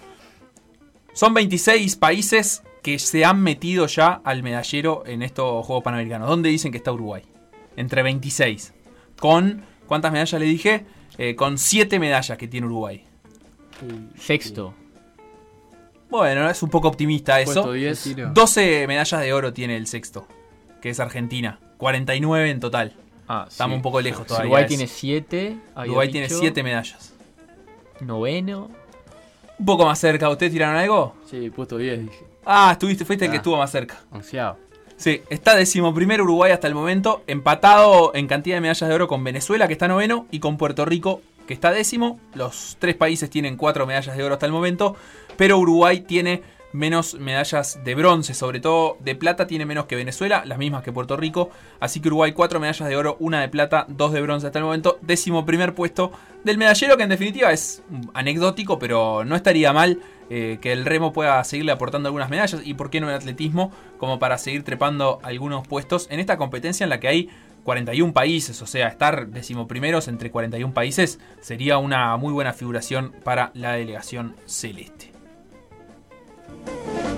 son 26 países que se han metido ya al medallero en estos Juegos Panamericanos. ¿Dónde dicen que está Uruguay? Entre 26. Con, ¿cuántas medallas le dije? Eh, con 7 medallas que tiene Uruguay. Sexto. Bueno, es un poco optimista eso. Puesto 10. Tiro. 12 medallas de oro tiene el sexto, que es Argentina. 49 en total. Ah, Estamos un poco lejos todavía. Uruguay tiene siete. había Uruguay tiene dicho. 7 medallas. Noveno. Un poco más cerca. ¿Ustedes tiraron algo? Sí, puesto 10, dije. Ah, estuviste, fuiste el que Ah. estuvo más cerca. Onceavo. Sí, está decimoprimero Uruguay hasta el momento, empatado en cantidad de medallas de oro con Venezuela, que está noveno, y con Puerto Rico, que está décimo. Los tres países tienen cuatro medallas de oro hasta el momento, pero Uruguay tiene menos medallas de bronce, sobre todo de plata tiene menos que Venezuela, las mismas que Puerto Rico. Así que Uruguay cuatro medallas de oro, una de plata, dos de bronce hasta el momento. Décimo primer puesto del medallero, que en definitiva es anecdótico, pero no estaría mal eh, que el remo pueda seguirle aportando algunas medallas y por qué no el atletismo como para seguir trepando algunos puestos en esta competencia en la que hay 41 países, o sea, estar decimoprimeros entre 41 países sería una muy buena figuración para la delegación celeste. Thank you.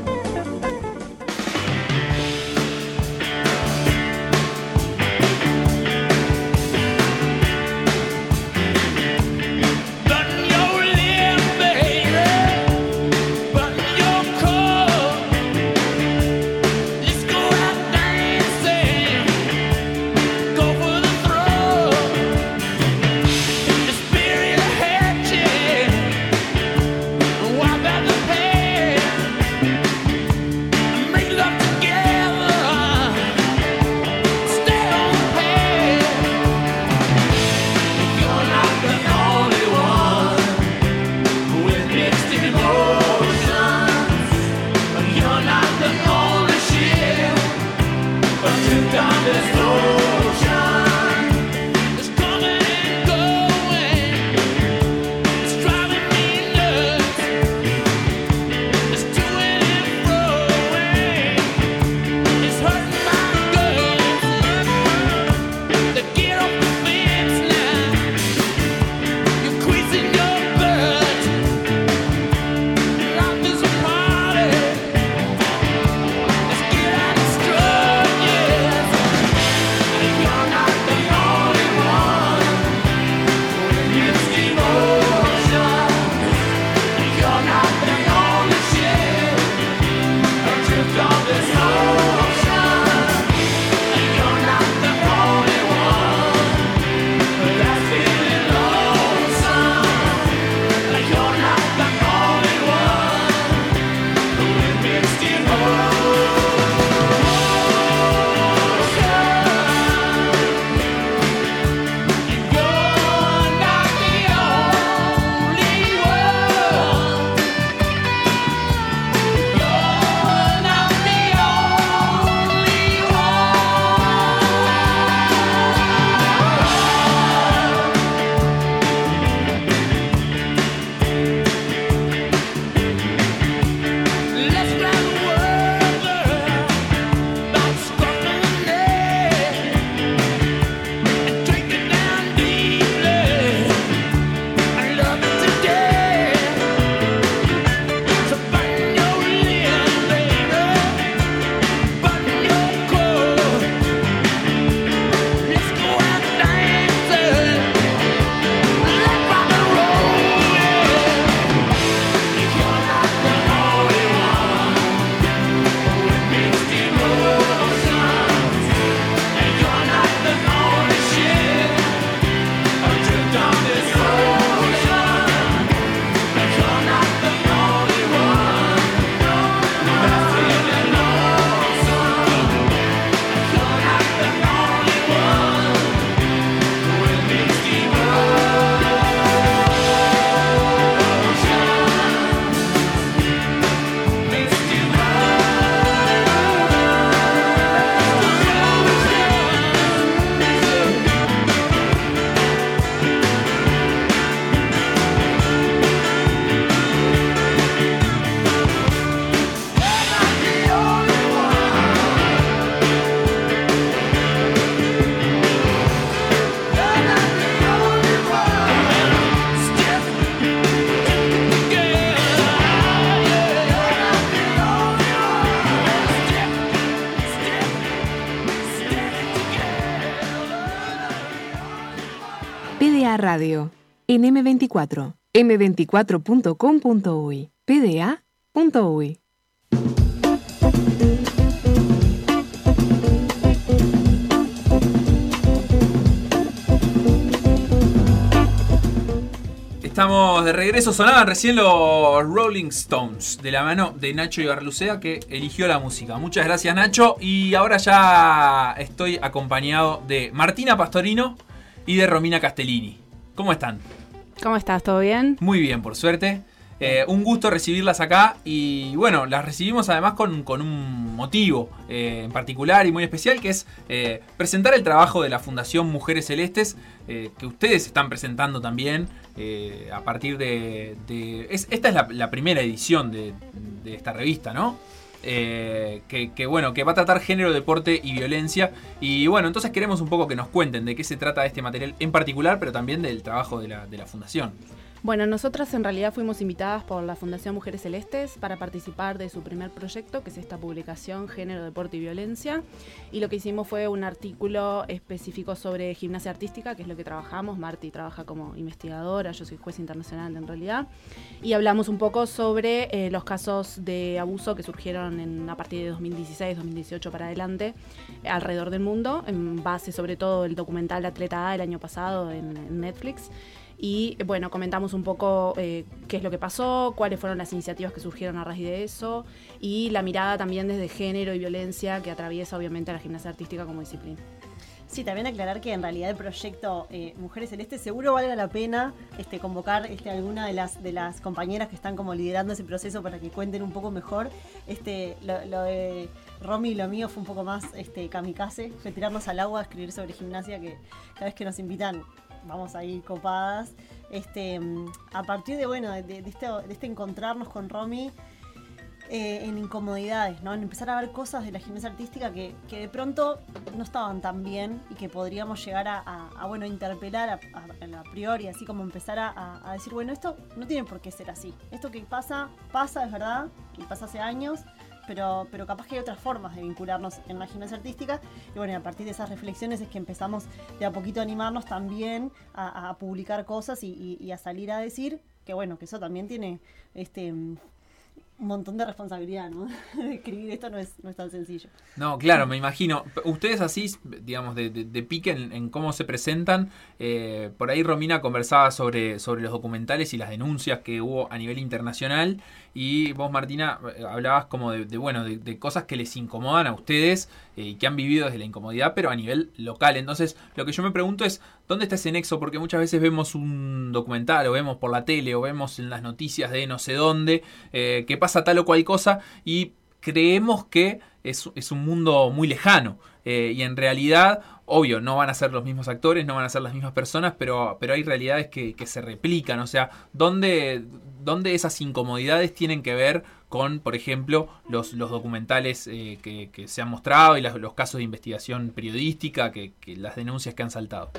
Radio. En M24, m24.com.uy, pda.uy. Estamos de regreso, sonaban recién los Rolling Stones de la mano de Nacho Ibarlucea que eligió la música. Muchas gracias Nacho y ahora ya estoy acompañado de Martina Pastorino y de Romina Castellini. ¿Cómo están? ¿Cómo estás? ¿Todo bien? Muy bien, por suerte. Eh, un gusto recibirlas acá y bueno, las recibimos además con, con un motivo eh, en particular y muy especial que es eh, presentar el trabajo de la Fundación Mujeres Celestes que ustedes están presentando también a partir de... de- es- esta es la, la primera edición de, de esta revista, ¿no? Eh, que, que, bueno, que va a tratar género, deporte y violencia. Y bueno, entonces queremos un poco que nos cuenten de qué se trata este material en particular, pero también del trabajo de la, de la fundación. Bueno, nosotras en realidad fuimos invitadas por la Fundación Mujeres Celestes para participar de su primer proyecto, que es esta publicación Género, Deporte y Violencia. Y lo que hicimos fue un artículo específico sobre gimnasia artística, que es lo que trabajamos. Marti trabaja como investigadora, yo soy juez internacional en realidad. Y hablamos un poco sobre eh, los casos de abuso que surgieron a partir de 2016, 2018 para adelante alrededor del mundo, en base sobre todo el documental Atleta A el año pasado en Netflix. Y bueno, comentamos un poco eh, qué es lo que pasó, cuáles fueron las iniciativas que surgieron a raíz de eso y la mirada también desde género y violencia que atraviesa obviamente la gimnasia artística como disciplina. Sí, también aclarar que en realidad el proyecto eh, Mujeres Celestes seguro valga la pena este, convocar este, alguna de las, compañeras que están como liderando ese proceso para que cuenten un poco mejor. Este, lo, de Romy y lo mío fue un poco más este, kamikaze, fue tirarnos al agua escribir sobre gimnasia, que cada vez que nos invitan vamos a ir copadas. Este, mm, a partir de, bueno, de, de este, de este encontrarnos con Romy, eh, en incomodidades, ¿no? En empezar a ver cosas de la gimnasia artística que, que de pronto no estaban tan bien y que podríamos llegar a, a- a, bueno, interpelar a, a- priori, así como empezar a decir, bueno, esto no tiene por qué ser así. Esto que pasa, pasa, es verdad, y pasa hace años, pero, pero capaz que hay otras formas de vincularnos en la gimnasia artística. Y bueno, y a partir de esas reflexiones es que empezamos de a poquito a animarnos también a, publicar cosas y, y- a salir a decir que bueno, que eso también tiene este un montón de responsabilidad, ¿no? <laughs> Escribir esto no es, no es tan sencillo. No, claro, me imagino. Ustedes así, digamos, de, pique en, cómo se presentan. eh, por ahí Romina conversaba sobre, sobre los documentales y las denuncias que hubo a nivel internacional. Y vos, Martina, eh, hablabas como de, bueno, de, de cosas que les incomodan a ustedes eh, y que han vivido desde la incomodidad, pero a nivel local. Entonces, lo que yo me pregunto es, ¿dónde está ese nexo? Porque muchas veces vemos un documental o vemos por la tele o vemos en las noticias de no sé dónde eh, que pasa tal o cual cosa y creemos que es, es un mundo muy lejano. eh, y en realidad, obvio, no van a ser los mismos actores, no van a ser las mismas personas, pero, pero hay realidades que, que se replican. O sea, ¿dónde, dónde esas incomodidades tienen que ver con, por ejemplo, los, los documentales eh, que, se han mostrado y los casos de investigación periodística, que, que las denuncias que han saltado?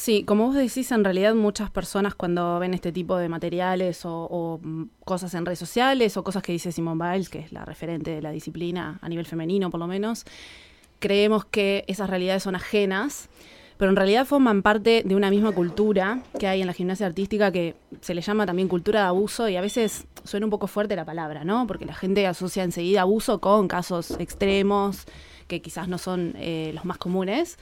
Sí, como vos decís, en realidad muchas personas cuando ven este tipo de materiales o, cosas en redes sociales o cosas que dice Simone Biles, que es la referente de la disciplina a nivel femenino por lo menos, creemos que esas realidades son ajenas, pero en realidad forman parte de una misma cultura que hay en la gimnasia artística que se le llama también cultura de abuso y a veces suena un poco fuerte la palabra, ¿no? Porque la gente asocia enseguida abuso con casos extremos que quizás no son eh, los más comunes.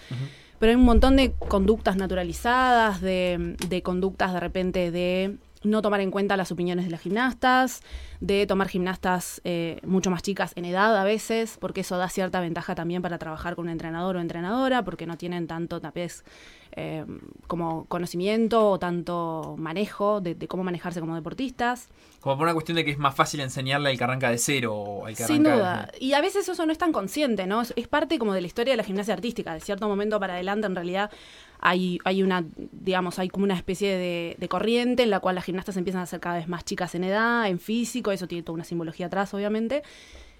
Pero hay un montón de conductas naturalizadas, de, de conductas de repente de no tomar en cuenta las opiniones de las gimnastas, de tomar gimnastas eh, mucho más chicas en edad a veces, porque eso da cierta ventaja también para trabajar con un entrenador o entrenadora, porque no tienen tanto tal vez eh, como conocimiento o tanto manejo de, de cómo manejarse como deportistas. Como por una cuestión de que es más fácil enseñarle al que arranca de cero o al que Sin arranca duda. Y a veces eso no es tan consciente, ¿no? Es, es parte como de la historia de la gimnasia artística. De cierto momento para adelante, en realidad, hay, hay una, digamos, hay como una especie de, de corriente en la cual las gimnastas empiezan a ser cada vez más chicas en edad, en físico, eso tiene toda una simbología atrás, obviamente.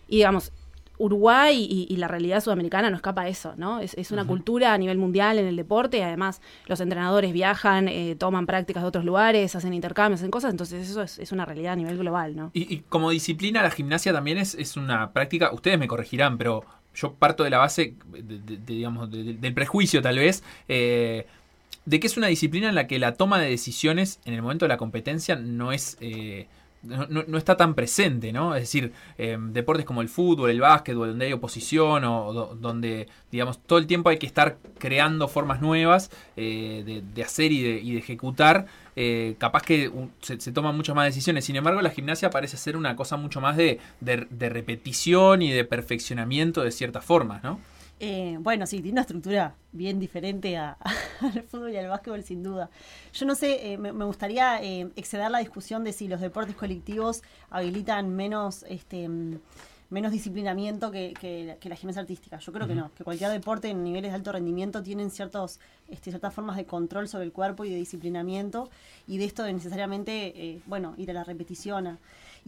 Y digamos, Uruguay y, y la realidad sudamericana no escapa a eso, ¿no? Es, es una cultura a nivel mundial en el deporte y además los entrenadores viajan, eh, toman prácticas de otros lugares, hacen intercambios, hacen cosas, entonces eso es, es una realidad a nivel global, ¿no? Y, y como disciplina, la gimnasia también es, es una práctica, ustedes me corregirán, pero yo parto de la base, de- digamos, de- de- del prejuicio tal vez, eh, de que es una disciplina en la que la toma de decisiones en el momento de la competencia no es... eh, no, no- está tan presente, ¿no? Es decir, eh, deportes como el fútbol, el básquetbol, donde hay oposición o do- donde, digamos, todo el tiempo hay que estar creando formas nuevas eh, de, de hacer y de, y de ejecutar, eh, capaz que se, se toman muchas más decisiones. Sin embargo, la gimnasia parece ser una cosa mucho más de, de- de repetición y de perfeccionamiento de ciertas formas, ¿no? Eh, bueno, sí, tiene una estructura bien diferente a- <laughs> al fútbol y al básquetbol, sin duda. Yo no sé, eh, me, me gustaría eh, exceder la discusión de si los deportes colectivos habilitan menos este menos disciplinamiento que, que- que la gimnasia artística. Yo creo que no, que cualquier deporte en niveles de alto rendimiento tienen ciertos, este, ciertas formas de control sobre el cuerpo y de disciplinamiento, y de esto de necesariamente, eh, bueno, ir a la repetición. a-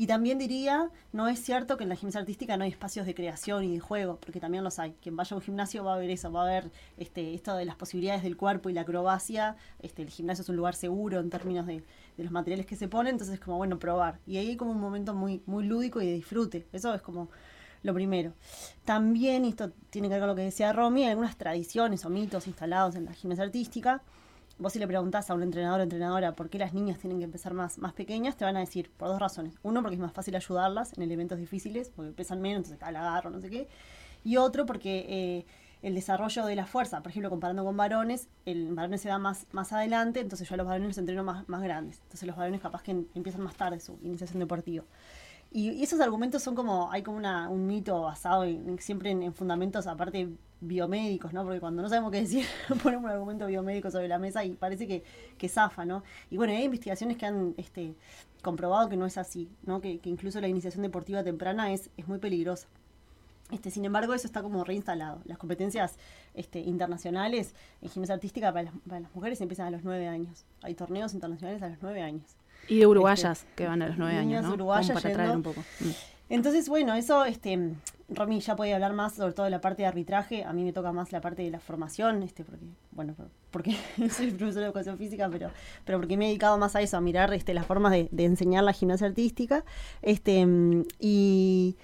y también diría, no es cierto que en la gimnasia artística no hay espacios de creación y de juego, porque también los hay. Quien vaya a un gimnasio va a ver eso, va a ver este, esto de las posibilidades del cuerpo y la acrobacia. Este, el gimnasio es un lugar seguro en términos de, de los materiales que se ponen, entonces es como bueno probar. Y ahí hay como un momento muy, muy lúdico y de disfrute. Eso es como lo primero. También, y esto tiene que ver con lo que decía Romy, algunas tradiciones o mitos instalados en la gimnasia artística. Vos si le preguntás a un entrenador o entrenadora por qué las niñas tienen que empezar más, más pequeñas, te van a decir por dos razones. Uno, porque es más fácil ayudarlas en elementos difíciles, porque pesan menos, entonces al agarro, no sé qué. Y otro, porque eh, el desarrollo de la fuerza, por ejemplo, comparando con varones, el varones se da más, más adelante, entonces yo a los varones los entreno más, más grandes. Entonces los varones capaz que empiezan más tarde su iniciación deportiva. Y, esos argumentos son como, hay como una, un mito basado en, siempre en, en fundamentos aparte biomédicos, ¿no? Porque cuando no sabemos qué decir, <laughs> ponemos un argumento biomédico sobre la mesa y parece que, que zafa, ¿no? Y bueno, hay investigaciones que han este, comprobado que no es así, ¿no? Que, que incluso la iniciación deportiva temprana es, es muy peligrosa. Este, sin embargo, eso está como reinstalado. Las competencias este, internacionales en gimnasia artística para las, para las mujeres empiezan a los nueve años. Hay torneos internacionales a los nueve años. Y de uruguayas Este, que van a los nueve años, ¿no? uruguayas para traer un poco. Mm. Entonces, bueno, eso, este, Romy ya puede hablar más sobre todo de la parte de arbitraje. A mí me toca más la parte de la formación, este, porque, bueno, por- porque <laughs> soy profesor de educación física, pero, pero porque me he dedicado más a eso, a mirar este, las formas de, de enseñar la gimnasia artística. Este, y,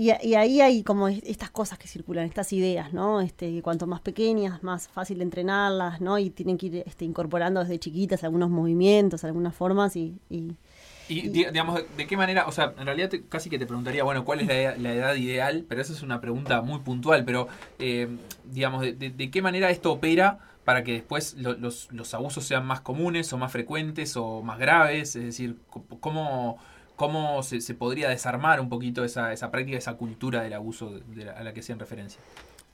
y, y ahí hay como es- estas cosas que circulan, estas ideas, ¿no? Este, cuanto más pequeñas, más fácil de entrenarlas, ¿no? Y tienen que ir este, incorporando desde chiquitas algunos movimientos, algunas formas y- y Y di- digamos, ¿de qué manera? O sea, en realidad te- casi que te preguntaría, bueno, ¿cuál es la, ed- la edad ideal? Pero esa es una pregunta muy puntual, pero eh, digamos, de, de- de qué manera esto opera para que después lo- los, los abusos sean más comunes o más frecuentes o más graves? Es decir, ¿cómo, cómo se, podría desarmar un poquito esa, práctica, esa cultura del abuso a la que hacían referencia?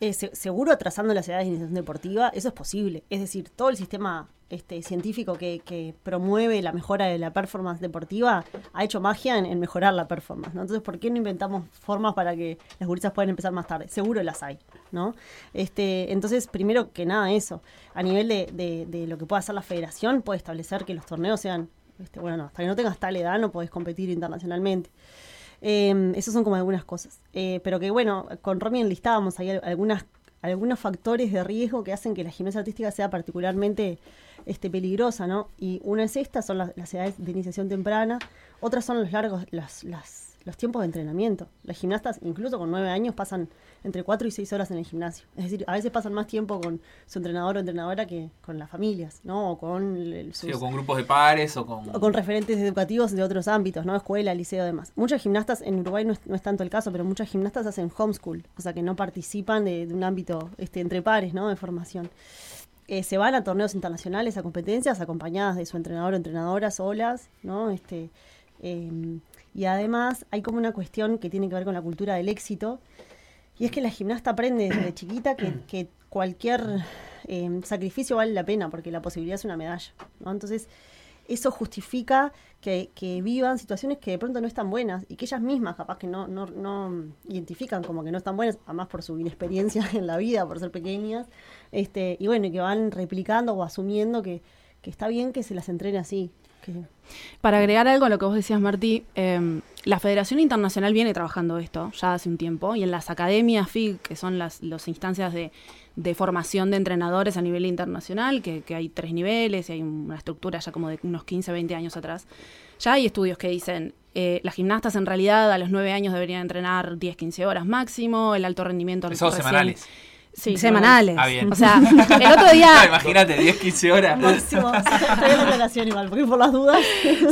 Eh, se- seguro atrasando las edades de iniciación deportiva, eso es posible. Es decir, todo el sistema este, científico que, promueve la mejora de la performance deportiva ha hecho magia en, mejorar la performance. ¿no? Entonces, ¿por qué no inventamos formas para que las gurisas puedan empezar más tarde? Seguro las hay. ¿no? Este, entonces, primero que nada, eso. A nivel de lo que pueda hacer la federación, puede establecer que los torneos sean. Este, bueno, no, hasta que no tengas tal edad no podés competir internacionalmente. Eh, esas son como algunas cosas. Eh, pero que bueno, con Romy enlistábamos ahí al- algunas, algunos factores de riesgo que hacen que la gimnasia artística sea particularmente este, peligrosa, ¿no? Y una es esta, son las, las edades de iniciación temprana, otras son los largos, las, las- los tiempos de entrenamiento. Las gimnastas, incluso con nueve años, pasan entre cuatro y seis horas en el gimnasio. Es decir, a veces pasan más tiempo con su entrenador o entrenadora que con las familias, ¿no? O con el- sus, Sí, o con grupos de pares o con... o con referentes educativos de otros ámbitos, ¿no? Escuela, liceo, demás. Muchas gimnastas, en Uruguay no es, no es tanto el caso, pero muchas gimnastas hacen homeschool, o sea que no participan de, de un ámbito este, entre pares, ¿no? De formación. Eh, se van a torneos internacionales, a competencias, acompañadas de su entrenador o entrenadora solas, ¿no? Este, eh, y además hay como una cuestión que tiene que ver con la cultura del éxito, y es que la gimnasta aprende desde chiquita que, <clears throat> que cualquier eh, sacrificio vale la pena, porque la posibilidad es una medalla, ¿no? Entonces, eso justifica que, que vivan situaciones que de pronto no están buenas y que ellas mismas capaz que no, no, no identifican como que no están buenas, además por su inexperiencia <laughs> en la vida, por ser pequeñas, este, y bueno, y que van replicando o asumiendo que, que está bien que se las entrene así. Para agregar algo a lo que vos decías, Martí, eh, la Federación Internacional viene trabajando esto ya hace un tiempo y en las academias FIG, que son las instancias de, de formación de entrenadores a nivel internacional, que, que hay tres niveles y hay una estructura ya como de unos 15, 20 años atrás, ya hay estudios que dicen eh, las gimnastas en realidad a los 9 años deberían entrenar 10, 15 horas máximo, el alto rendimiento recién- semanales. Sí, semanales. Ah, bien. O sea, <laughs> el otro día. No, imagínate, 10, 15 horas. Máximo. <laughs> Estoy en relación igual, porque por las dudas.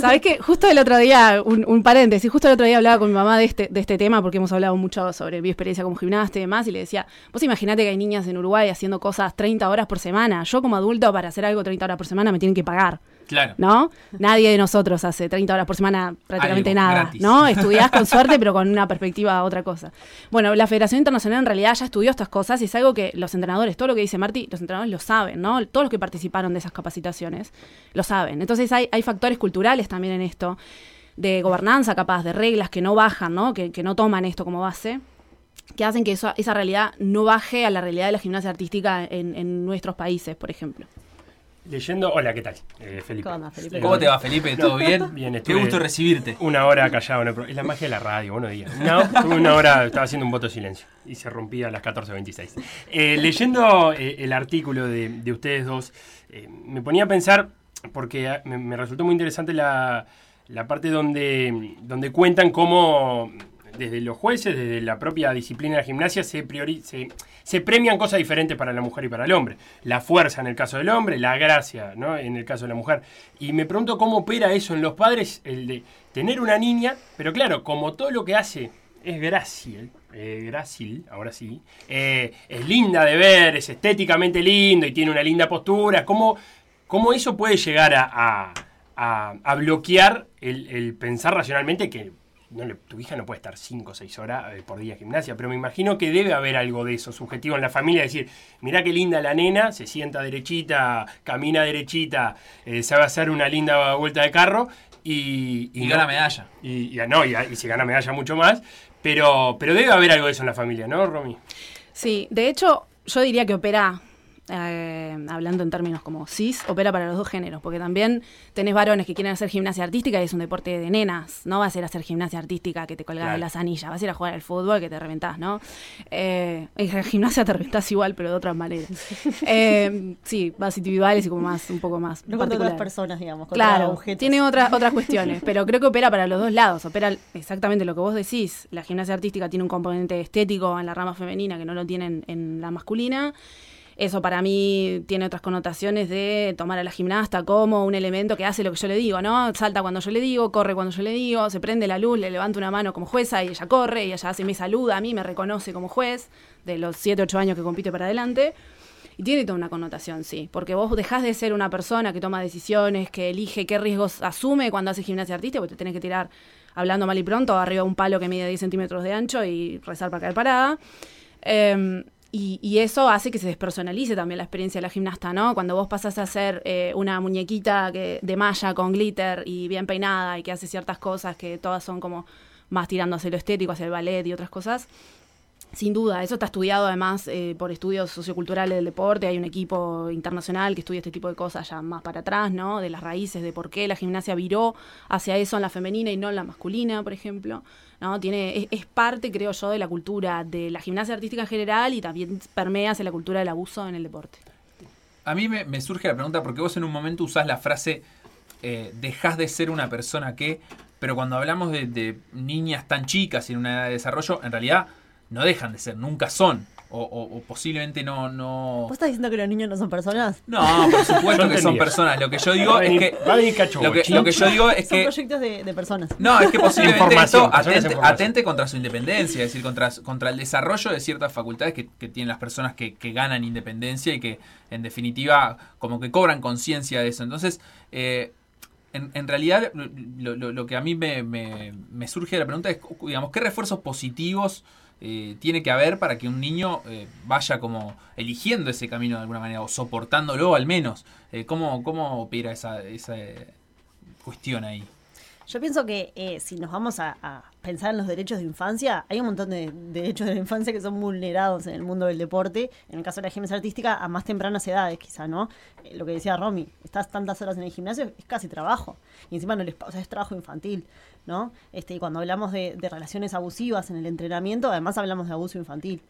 ¿Sabés qué? Justo el otro día, un, un paréntesis, justo el otro día hablaba con mi mamá de este, de este tema, porque hemos hablado mucho sobre mi experiencia como gimnasta y demás, y le decía, vos imaginate que hay niñas en Uruguay haciendo cosas 30 horas por semana. Yo como adulto, para hacer algo 30 horas por semana, me tienen que pagar. Claro. ¿No? Nadie de nosotros hace 30 horas por semana prácticamente Algo, nada, gratis. ¿no? <laughs> Estudiás con suerte, pero con una perspectiva a otra cosa. Bueno, la Federación Internacional en realidad ya estudió estas cosas y es algo que los entrenadores, todo lo que dice Marti, los entrenadores lo saben, ¿no? Todos los que participaron de esas capacitaciones lo saben. Entonces hay, hay factores culturales también en esto, de gobernanza capaz, de reglas que no bajan, ¿no? Que, que no toman esto como base que hacen que eso- esa realidad no baje a la realidad de la gimnasia artística en, en nuestros países, por ejemplo. Leyendo, hola, ¿qué tal? Eh, Felipe. ¿Cómo Felipe? ¿Cómo te va, Felipe? ¿Todo bien? Bien, Qué gusto recibirte. Una hora callado, no es la magia de la radio, buenos días. No, estuve una hora, estaba haciendo un voto de silencio y se rompía a las 14.26. Eh, leyendo eh, el artículo de, de ustedes dos, eh, me ponía a pensar, porque ah, me, me resultó muy interesante la, la parte donde, donde cuentan cómo desde los jueces, desde la propia disciplina de la gimnasia, se, priori- se, premian cosas diferentes para la mujer y para el hombre. La fuerza en el caso del hombre, la gracia ¿no? en el caso de la mujer. Y me pregunto cómo opera eso en los padres, el de tener una niña, pero claro, como todo lo que hace es grácil, eh, grácil, ahora sí, eh, es linda de ver, es estéticamente lindo y tiene una linda postura, ¿cómo, cómo eso puede llegar a, bloquear el pensar racionalmente que no le- tu hija no puede estar 5 o 6 horas eh, por día en gimnasia, pero me imagino que debe haber algo de eso subjetivo en la familia, decir, mirá qué linda la nena, se sienta derechita, camina derechita, eh, sabe hacer una linda vuelta de carro y... Y gana medalla. Y, y- no, y, y si gana medalla mucho más, pero, pero debe haber algo de eso en la familia, ¿no, Romy? Sí, de hecho, yo diría que opera, eh, hablando en términos como cis, opera para los dos géneros, porque también tenés varones que quieren hacer gimnasia artística y es un deporte de nenas, no va a ser hacer gimnasia artística que te colgás Claro. de las anillas, vas a ir a jugar al fútbol que te reventás, ¿no? Eh, en <laughs> gimnasia te reventás igual, pero de otras maneras. <laughs> Eh, sí, más individuales y como más, un poco más No contra otras personas, digamos. contra Claro, objetos. tiene otras otras cuestiones, <laughs> pero creo que opera para los dos lados. Opera exactamente lo que vos decís. La gimnasia artística tiene un componente estético en la rama femenina que no lo tiene en, en la masculina. Eso para mí tiene otras connotaciones de tomar a la gimnasta como un elemento que hace lo que yo le digo, ¿no? Salta cuando yo le digo, corre cuando yo le digo, se prende la luz, le levanto una mano como jueza y ella corre y ella hace me saluda a mí, me reconoce como juez de los 7, 8 años que compite para adelante. Y tiene toda una connotación, sí, porque vos dejás de ser una persona que toma decisiones, que elige qué riesgos asume cuando hace gimnasia artística, porque te tenés que tirar, hablando mal y pronto, arriba de un palo que mide 10 centímetros de ancho y rezar para caer parada. Eh, y, y eso hace que se despersonalice también la experiencia de la gimnasta, ¿no? Cuando vos pasás a ser eh, una muñequita que, de malla con glitter y bien peinada y que hace ciertas cosas que todas son como más tirando hacia lo estético, hacia el ballet y otras cosas, sin duda, eso está estudiado además eh, por estudios socioculturales del deporte. Hay un equipo internacional que estudia este tipo de cosas ya más para atrás, ¿no? De las raíces, de por qué la gimnasia viró hacia eso en la femenina y no en la masculina, por ejemplo. ¿No? Tiene, es, parte, creo yo, de la cultura de la gimnasia artística en general y también permea hacia la cultura del abuso en el deporte. A mí me, surge la pregunta porque vos en un momento usás la frase eh, dejás de ser una persona que, pero cuando hablamos de, niñas tan chicas en una edad de desarrollo, en realidad no dejan de ser, nunca son. O, o- o posiblemente no, no. ¿Vos estás diciendo que los niños no son personas? No, por supuesto que son personas. Lo que yo digo es que. Lo que, lo que yo digo es son que. proyectos de, de personas. No, es que posiblemente esto atente, contra su independencia, es decir, contra, contra el desarrollo de ciertas facultades que, que tienen las personas que, que ganan independencia y que, en definitiva, como que cobran conciencia de eso. Entonces, eh, en, en realidad, lo, lo- lo que a mí me, me- me surge de la pregunta es, digamos, ¿qué refuerzos positivos eh, tiene que haber para que un niño eh, vaya como eligiendo ese camino de alguna manera o soportándolo al menos? Eh, ¿cómo, ¿Cómo opera esa, esa eh, cuestión ahí? Yo pienso que eh, si nos vamos a, pensar en los derechos de infancia, hay un montón de derechos de la infancia que son vulnerados en el mundo del deporte. En el caso de la gimnasia artística, a más tempranas edades, quizá, ¿no? Lo que decía Romy, estás tantas horas en el gimnasio, es casi trabajo. Y encima no les, o sea, es trabajo infantil, ¿no? Este, cuando hablamos de, de relaciones abusivas en el entrenamiento, además hablamos de abuso infantil.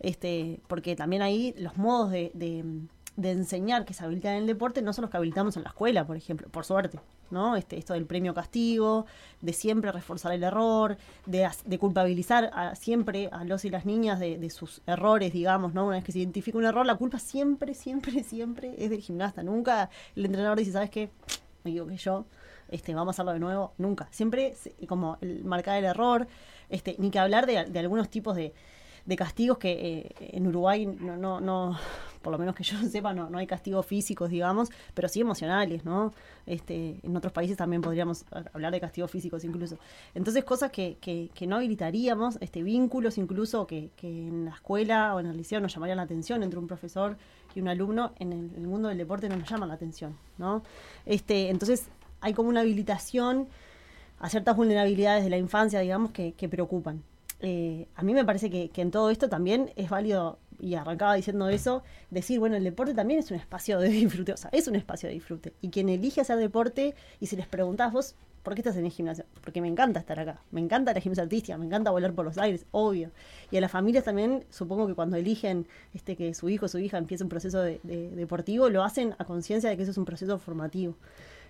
Este, porque también ahí los modos de, de- enseñar que se habilitan en el deporte no son los que habilitamos en la escuela, por ejemplo, por suerte. ¿no? Este, esto del premio castigo, de siempre reforzar el error, de, culpabilizar a- siempre a los y las niñas de, sus errores, digamos, ¿no? Una vez que se identifica un error, la culpa siempre, siempre, siempre es del gimnasta. Nunca el entrenador dice, ¿sabes qué? Me equivoqué yo, este, vamos a hacerlo de nuevo. Nunca. Siempre como el marcar el error, este, ni que hablar de, algunos tipos de, castigos que eh, en Uruguay no, no, no, por lo menos que yo <laughs> sepa, no, hay castigos físicos, digamos, pero sí emocionales, ¿no? Este, en otros países también podríamos hablar de castigos físicos incluso. Entonces, cosas que, no habilitaríamos, este, vínculos incluso que, que en la escuela o en el liceo nos llamarían la atención entre un profesor y un alumno, en el, el mundo del deporte no nos llaman la atención, ¿no? Este, entonces, hay como una habilitación a ciertas vulnerabilidades de la infancia, digamos, que, preocupan. Eh, a mí me parece que, en todo esto también es válido, y arrancaba diciendo eso, decir, bueno, el deporte también es un espacio de disfrute, o sea, es un espacio de disfrute. Y quien elige hacer deporte, y si les preguntás vos, ¿por qué estás en el gimnasio? Porque me encanta estar acá, me encanta la gimnasia artística, me encanta volar por los aires, obvio. Y a las familias también, supongo que cuando eligen este que su hijo o su hija empiece un proceso de- deportivo, lo hacen a conciencia de que eso es un proceso formativo.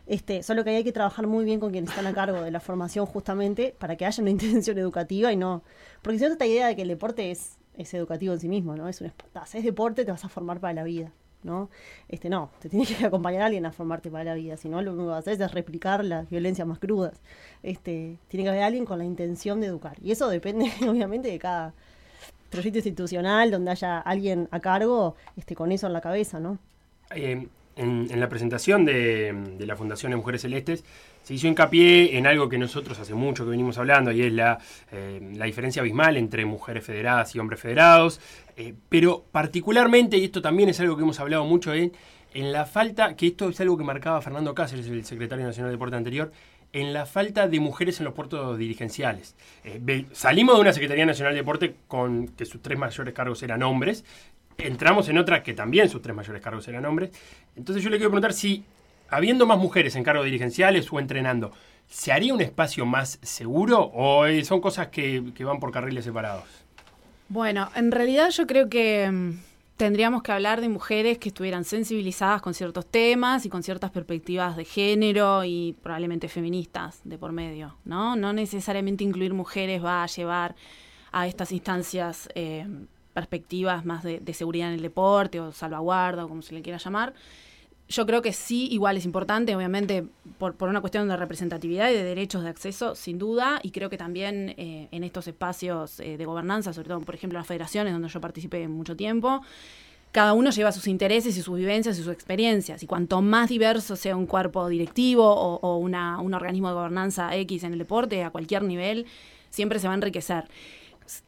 Este, solo que hay que trabajar muy bien con quienes están a cargo de la formación justamente para que haya una <laughs> intención educativa y no... Porque si no, esta idea de que el deporte es, es educativo en sí mismo, ¿no? Es un esp- haces deporte, te vas a formar para la vida, ¿no? Este, no, te tiene que acompañar a alguien a formarte para la vida, si no, lo único que vas a hacer es replicar las violencias más crudas. Este, tiene que haber alguien con la intención de educar. Y eso depende, <laughs> obviamente, de cada proyecto institucional donde haya alguien a cargo este, con eso en la cabeza, ¿no? Eh, en, la presentación de, la Fundación de Mujeres Celestes se hizo hincapié en algo que nosotros hace mucho que venimos hablando y es la, eh, diferencia abismal entre mujeres federadas y hombres federados, eh, pero particularmente, y esto también es algo que hemos hablado mucho en, en la falta, que esto es algo que marcaba Fernando Cáceres, el secretario nacional de Deporte anterior, en la falta de mujeres en los puertos dirigenciales. Eh, salimos de una Secretaría Nacional de Deporte con que sus tres mayores cargos eran hombres, entramos en otra que también sus tres mayores cargos eran hombres. Entonces yo le quiero preguntar si, habiendo más mujeres en cargos dirigenciales o entrenando, ¿se haría un espacio más seguro o eh, son cosas que, que van por carriles separados? Bueno, en realidad yo creo que mm, tendríamos que hablar de mujeres que estuvieran sensibilizadas con ciertos temas y con ciertas perspectivas de género y probablemente feministas de por medio, ¿no? No necesariamente incluir mujeres va a llevar a estas instancias eh, perspectivas más de, de seguridad en el deporte o salvaguarda o como se le quiera llamar. Yo creo que sí, igual es importante, obviamente, por, por una cuestión de representatividad y de derechos de acceso, sin duda, y creo que también eh, en estos espacios eh, de gobernanza, sobre todo, por ejemplo, las federaciones, donde yo participé mucho tiempo, cada uno lleva sus intereses y sus vivencias y sus experiencias, y cuanto más diverso sea un cuerpo directivo o, o una, un organismo de gobernanza X en el deporte, a cualquier nivel, siempre se va a enriquecer.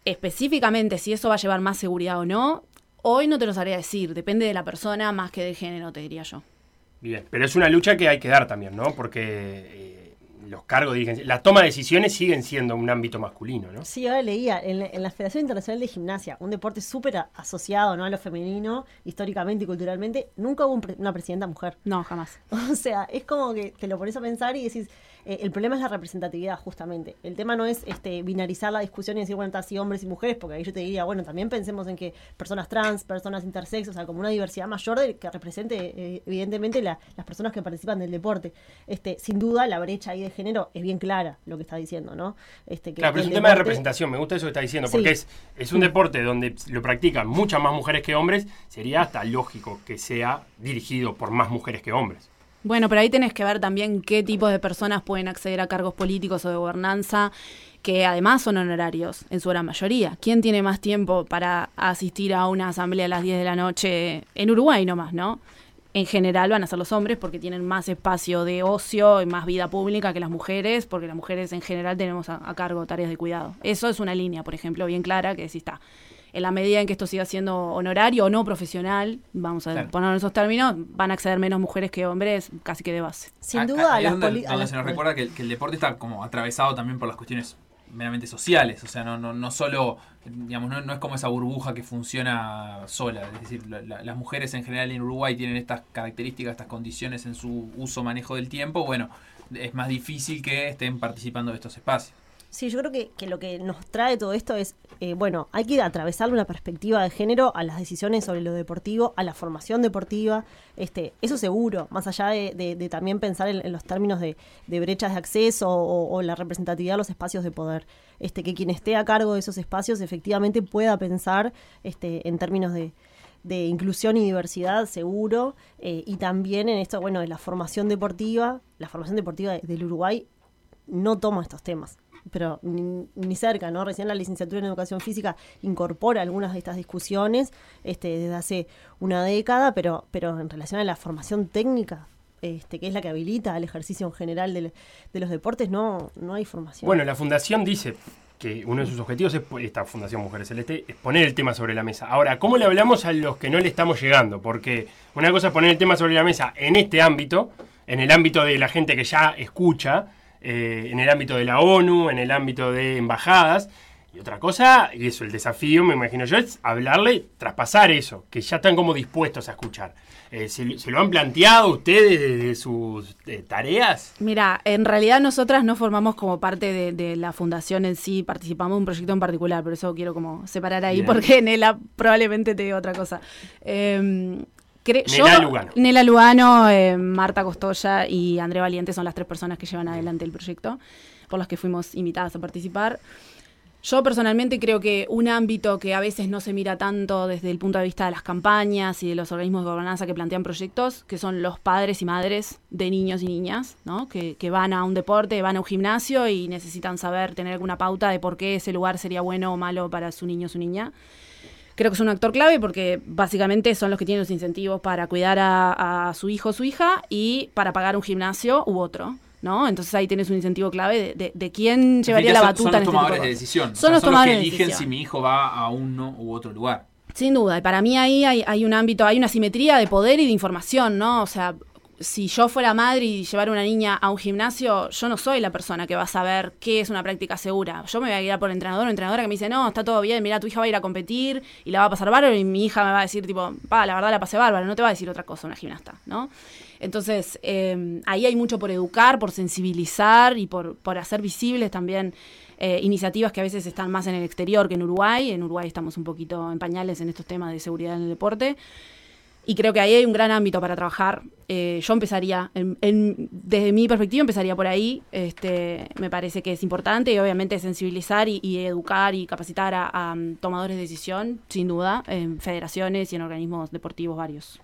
Específicamente, si eso va a llevar más seguridad o no, hoy no te lo sabría decir, depende de la persona más que del género, te diría yo. Bien, pero es una lucha que hay que dar también, ¿no? Porque eh, los cargos dirigenciales, la toma de decisiones siguen siendo un ámbito masculino, ¿no? Sí, ahora leía, en la, en la Federación Internacional de Gimnasia, un deporte súper asociado ¿no? a lo femenino, históricamente y culturalmente, nunca hubo un pre- una presidenta mujer. No, jamás. <laughs> O sea, es como que te lo pones a pensar y decís, eh, el problema es la representatividad, justamente. El tema no es este binarizar la discusión y decir, bueno, está así hombres y mujeres, porque ahí yo te diría, bueno, también pensemos en que personas trans, personas intersexos, o sea, como una diversidad mayor de, que represente, eh, evidentemente, la- las personas que participan del deporte. Este, sin duda, la brecha ahí de género es bien clara, lo que está diciendo, ¿no? Este, que Claro, pero es el un tema de representación, me gusta eso que está diciendo, Sí. porque es, es un deporte donde lo practican muchas más mujeres que hombres, sería hasta lógico que sea dirigido por más mujeres que hombres. Bueno, pero ahí tenés que ver también qué tipo de personas pueden acceder a cargos políticos o de gobernanza, que además son honorarios en su gran mayoría. ¿Quién tiene más tiempo para asistir a una asamblea a las 10 de la noche en Uruguay nomás, no? En general van a ser los hombres porque tienen más espacio de ocio y más vida pública que las mujeres, porque las mujeres en general tenemos a, a cargo tareas de cuidado. Eso es una línea, por ejemplo, bien clara que decís, está. En la medida en que esto siga siendo honorario o no profesional, vamos a Claro. poner en esos términos, van a acceder menos mujeres que hombres, casi que de base. Sin A- duda, ahí las donde, a donde las- se nos recuerda que, el- que el deporte está como atravesado también por las cuestiones meramente sociales, o sea, no, no, no solo, digamos, no, no es como esa burbuja que funciona sola, es decir, la- la- las mujeres en general en Uruguay tienen estas características, estas condiciones en su uso, manejo del tiempo, bueno, es más difícil que estén participando de estos espacios. Sí, yo creo que, que lo que nos trae todo esto es, eh, bueno, hay que atravesarle una perspectiva de género a las decisiones sobre lo deportivo, a la formación deportiva, este, eso seguro, más allá de, de- también pensar en, los términos de, de brechas de acceso o, o la representatividad de los espacios de poder. Este, que quien esté a cargo de esos espacios efectivamente pueda pensar este, en términos de, de inclusión y diversidad, seguro, eh, y también en esto, bueno, de la formación deportiva, la formación deportiva de- del Uruguay no toma estos temas, pero ni, ni cerca, ¿no? Recién la licenciatura en educación física incorpora algunas de estas discusiones este, desde hace una década, pero, pero en relación a la formación técnica, este, que es la que habilita el ejercicio en general del- de, los deportes, no, no hay formación. Bueno, la fundación dice que uno de sus objetivos es, esta Fundación Mujeres Celeste, es poner el tema sobre la mesa. Ahora, ¿cómo le hablamos a los que no le estamos llegando? Porque una cosa es poner el tema sobre la mesa en este ámbito, en el ámbito de la gente que ya escucha, eh, en el ámbito de la ONU, en el ámbito de embajadas. Y otra cosa, y eso, el desafío, me imagino yo, es hablarle, traspasar eso, que ya están como dispuestos a escuchar. Eh, ¿se, se lo han planteado ustedes desde sus eh, tareas? Mira, en realidad nosotras no formamos como parte de, de la fundación en sí, participamos de un proyecto en particular, por eso quiero como separar ahí, Bien. porque Nela probablemente te diga otra cosa. Eh, Nela Lugano. Nela Lugano, eh, Marta Costoya y André Valiente son las tres personas que llevan adelante el proyecto, por las que fuimos invitadas a participar. Yo personalmente creo que un ámbito que a veces no se mira tanto desde el punto de vista de las campañas y de los organismos de gobernanza que plantean proyectos, que son los padres y madres de niños y niñas, ¿no? que, que van a un deporte, van a un gimnasio y necesitan saber, tener alguna pauta de por qué ese lugar sería bueno o malo para su niño o su niña. Creo que es un actor clave porque básicamente son los que tienen los incentivos para cuidar a, a su hijo o su hija y para pagar un gimnasio u otro. ¿no? Entonces ahí tienes un incentivo clave de, de- de quién llevaría la Son- batuta Son en los este tipo tomadores de decisión. O Son sea, los tomadores que de eligen si mi hijo va a uno u otro lugar. Sin duda, y para mí ahí hay, hay un ámbito, hay una simetría de poder y de información, ¿no? O sea, si yo fuera madre y llevar una niña a un gimnasio, yo no soy la persona que va a saber qué es una práctica segura. Yo me voy a guiar por el entrenador o entrenadora que me dice, no, está todo bien, mira, tu hija va a ir a competir y la va a pasar bárbaro y mi hija me va a decir, tipo, pa, la verdad la pasé bárbaro, no te va a decir otra cosa una gimnasta, ¿no? Entonces, eh, ahí hay mucho por educar, por sensibilizar y por, por hacer visibles también eh, iniciativas que a veces están más en el exterior que en Uruguay. En Uruguay estamos un poquito en pañales en estos temas de seguridad en el deporte. Y creo que ahí hay un gran ámbito para trabajar. Eh, yo empezaría, en- en- desde mi perspectiva, empezaría por ahí. Este, me parece que es importante y obviamente sensibilizar y, y educar y capacitar a, a, um, tomadores de decisión, sin duda, en federaciones y en organismos deportivos varios.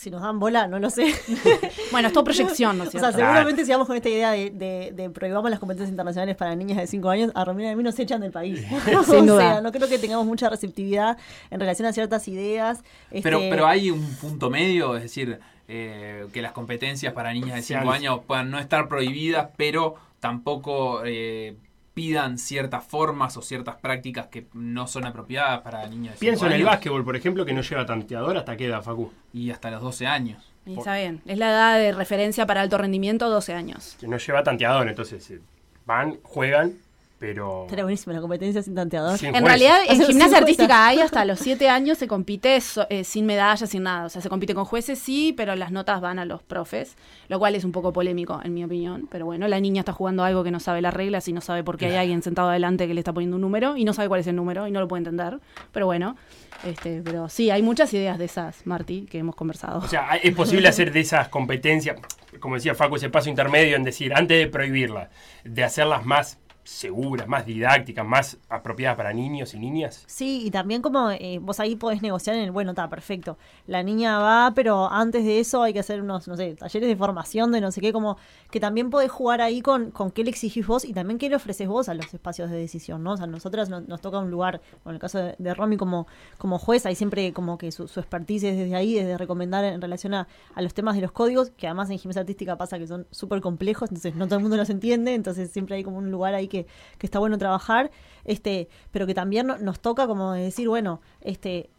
Si nos dan bola, no lo sé. <laughs> Bueno, es todo proyección, ¿no es O sea, cierto? seguramente si vamos con esta idea de, de, de prohibamos las competencias internacionales para niñas de 5 años, a Romina y a mí nos echan del país. <laughs> <laughs> o Sin duda. sea, no creo que tengamos mucha receptividad en relación a ciertas ideas. Pero, Este, pero hay un punto medio, es decir, eh, que las competencias para niñas de 5 Sean- años puedan no estar prohibidas, pero tampoco eh, pidan ciertas formas o ciertas prácticas que no son apropiadas para niños de 5 Pienso en el básquetbol, por ejemplo, que no lleva tanteador hasta qué edad, Facu. Y hasta los 12 años. Y está bien. Es la edad de referencia para alto rendimiento, 12 años. Que no lleva tanteador, entonces eh, van, juegan, pero... Estaría buenísima la competencia sin tanteador. Sin En realidad, en gimnasia artística hay hasta los 7 años se compite so- eh, sin medallas, sin nada. O sea, se compite con jueces, sí, pero las notas van a los profes, lo cual es un poco polémico, en mi opinión. Pero bueno, la niña está jugando algo que no sabe las reglas y no sabe por qué hay alguien sentado adelante que le está poniendo un número y no sabe cuál es el número y no lo puede entender. Pero bueno, este, pero sí, hay muchas ideas de esas, Marty, que hemos conversado. O sea, es posible hacer de esas competencias, como decía Facu, ese paso intermedio en decir, antes de prohibirlas, de hacerlas más seguras, más didácticas, más apropiadas para niños y niñas. Sí, y también como eh, vos ahí podés negociar en el, bueno, está perfecto. La niña va, pero antes de eso hay que hacer unos, no sé, talleres de formación de no sé qué, como que también podés jugar ahí con, con qué le exigís vos y también qué le ofreces vos a los espacios de decisión, ¿no? O sea, a nosotras no- nos, toca un lugar, en el caso de, Romy como, como jueza, y siempre como que su, su expertise es desde ahí, desde recomendar en relación a, a los temas de los códigos, que además en gimnasia artística pasa que son súper complejos, entonces no todo el mundo los entiende, entonces siempre hay como un lugar ahí que, que está bueno trabajar, este, pero que también no- nos toca como decir, bueno, este,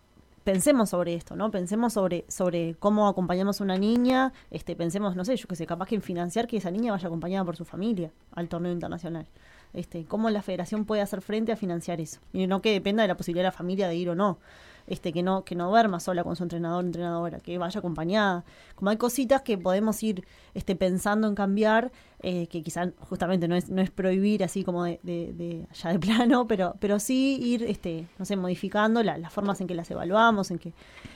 pensemos sobre esto, ¿no? Pensemos sobre, sobre cómo acompañamos a una niña, este, pensemos, no sé, yo que sé, capaz que en financiar que esa niña vaya acompañada por su familia al torneo internacional. Este, cómo la federación puede hacer frente a financiar eso. Y no que dependa de la posibilidad de la familia de ir o no. Este, que no, que no duerma sola con su entrenador, entrenadora, que vaya acompañada. Como hay cositas que podemos ir este, pensando en cambiar, eh, que quizás justamente no es, no es prohibir así como de, de, de allá de plano, pero, pero sí ir, este, no sé, modificando la- las formas en que las evaluamos, en que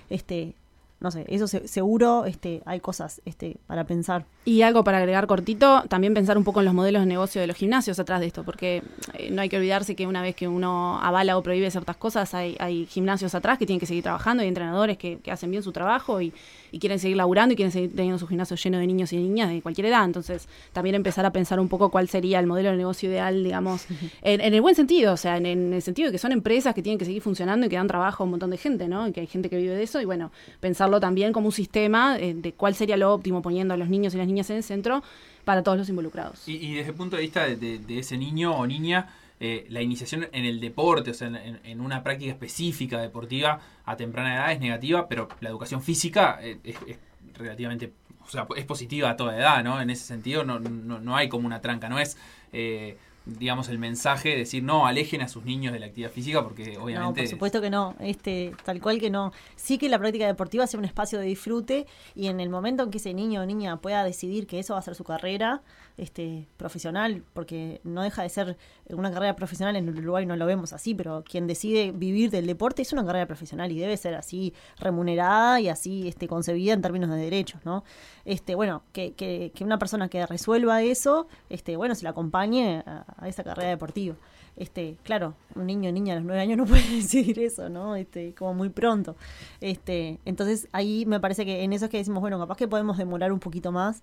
este, no sé, eso se- seguro este, hay cosas este, para pensar. Y algo para agregar cortito, también pensar un poco en los modelos de negocio de los gimnasios atrás de esto, porque eh, no hay que olvidarse que una vez que uno avala o prohíbe ciertas cosas, hay, hay gimnasios atrás que tienen que seguir trabajando, hay entrenadores que, que hacen bien su trabajo y, y quieren seguir laburando y quieren seguir teniendo su gimnasio lleno de niños y niñas de cualquier edad. Entonces, también empezar a pensar un poco cuál sería el modelo de negocio ideal, digamos, <laughs> en, en el buen sentido, o sea, en, en el sentido de que son empresas que tienen que seguir funcionando y que dan trabajo a un montón de gente, ¿no? Y que hay gente que vive de eso y bueno, pensarlo también como un sistema eh, de cuál sería lo óptimo poniendo a los niños y las niñas en el centro para todos los involucrados. Y, desde el punto de vista de, ese niño o niña, eh, la iniciación en el deporte, o sea, en, una práctica específica deportiva a temprana edad es negativa, pero la educación física eh, es, relativamente, o sea, es positiva a toda edad, ¿no? En ese sentido no, no, no hay como una tranca, no es, digamos, el mensaje de decir, no, alejen a sus niños de la actividad física porque No, obviamente... por supuesto que no, este, tal cual que no. Sí que la práctica deportiva sea un espacio de disfrute y en el momento en que ese niño o niña pueda decidir que eso va a ser su carrera este, profesional, porque no deja de ser una carrera profesional, en Uruguay no lo vemos así, pero quien decide vivir del deporte es una carrera profesional y debe ser así remunerada y así este, concebida en términos de derechos, ¿no? Este, bueno, que, que, que una persona que resuelva eso, este, bueno, se la acompañe a, a esa carrera deportiva. Este, claro, un niño o niña a los nueve años no <laughs> puede decidir eso, ¿no? Este, como muy pronto. Este, entonces ahí me parece que en eso es que decimos, bueno, capaz que podemos demorar un poquito más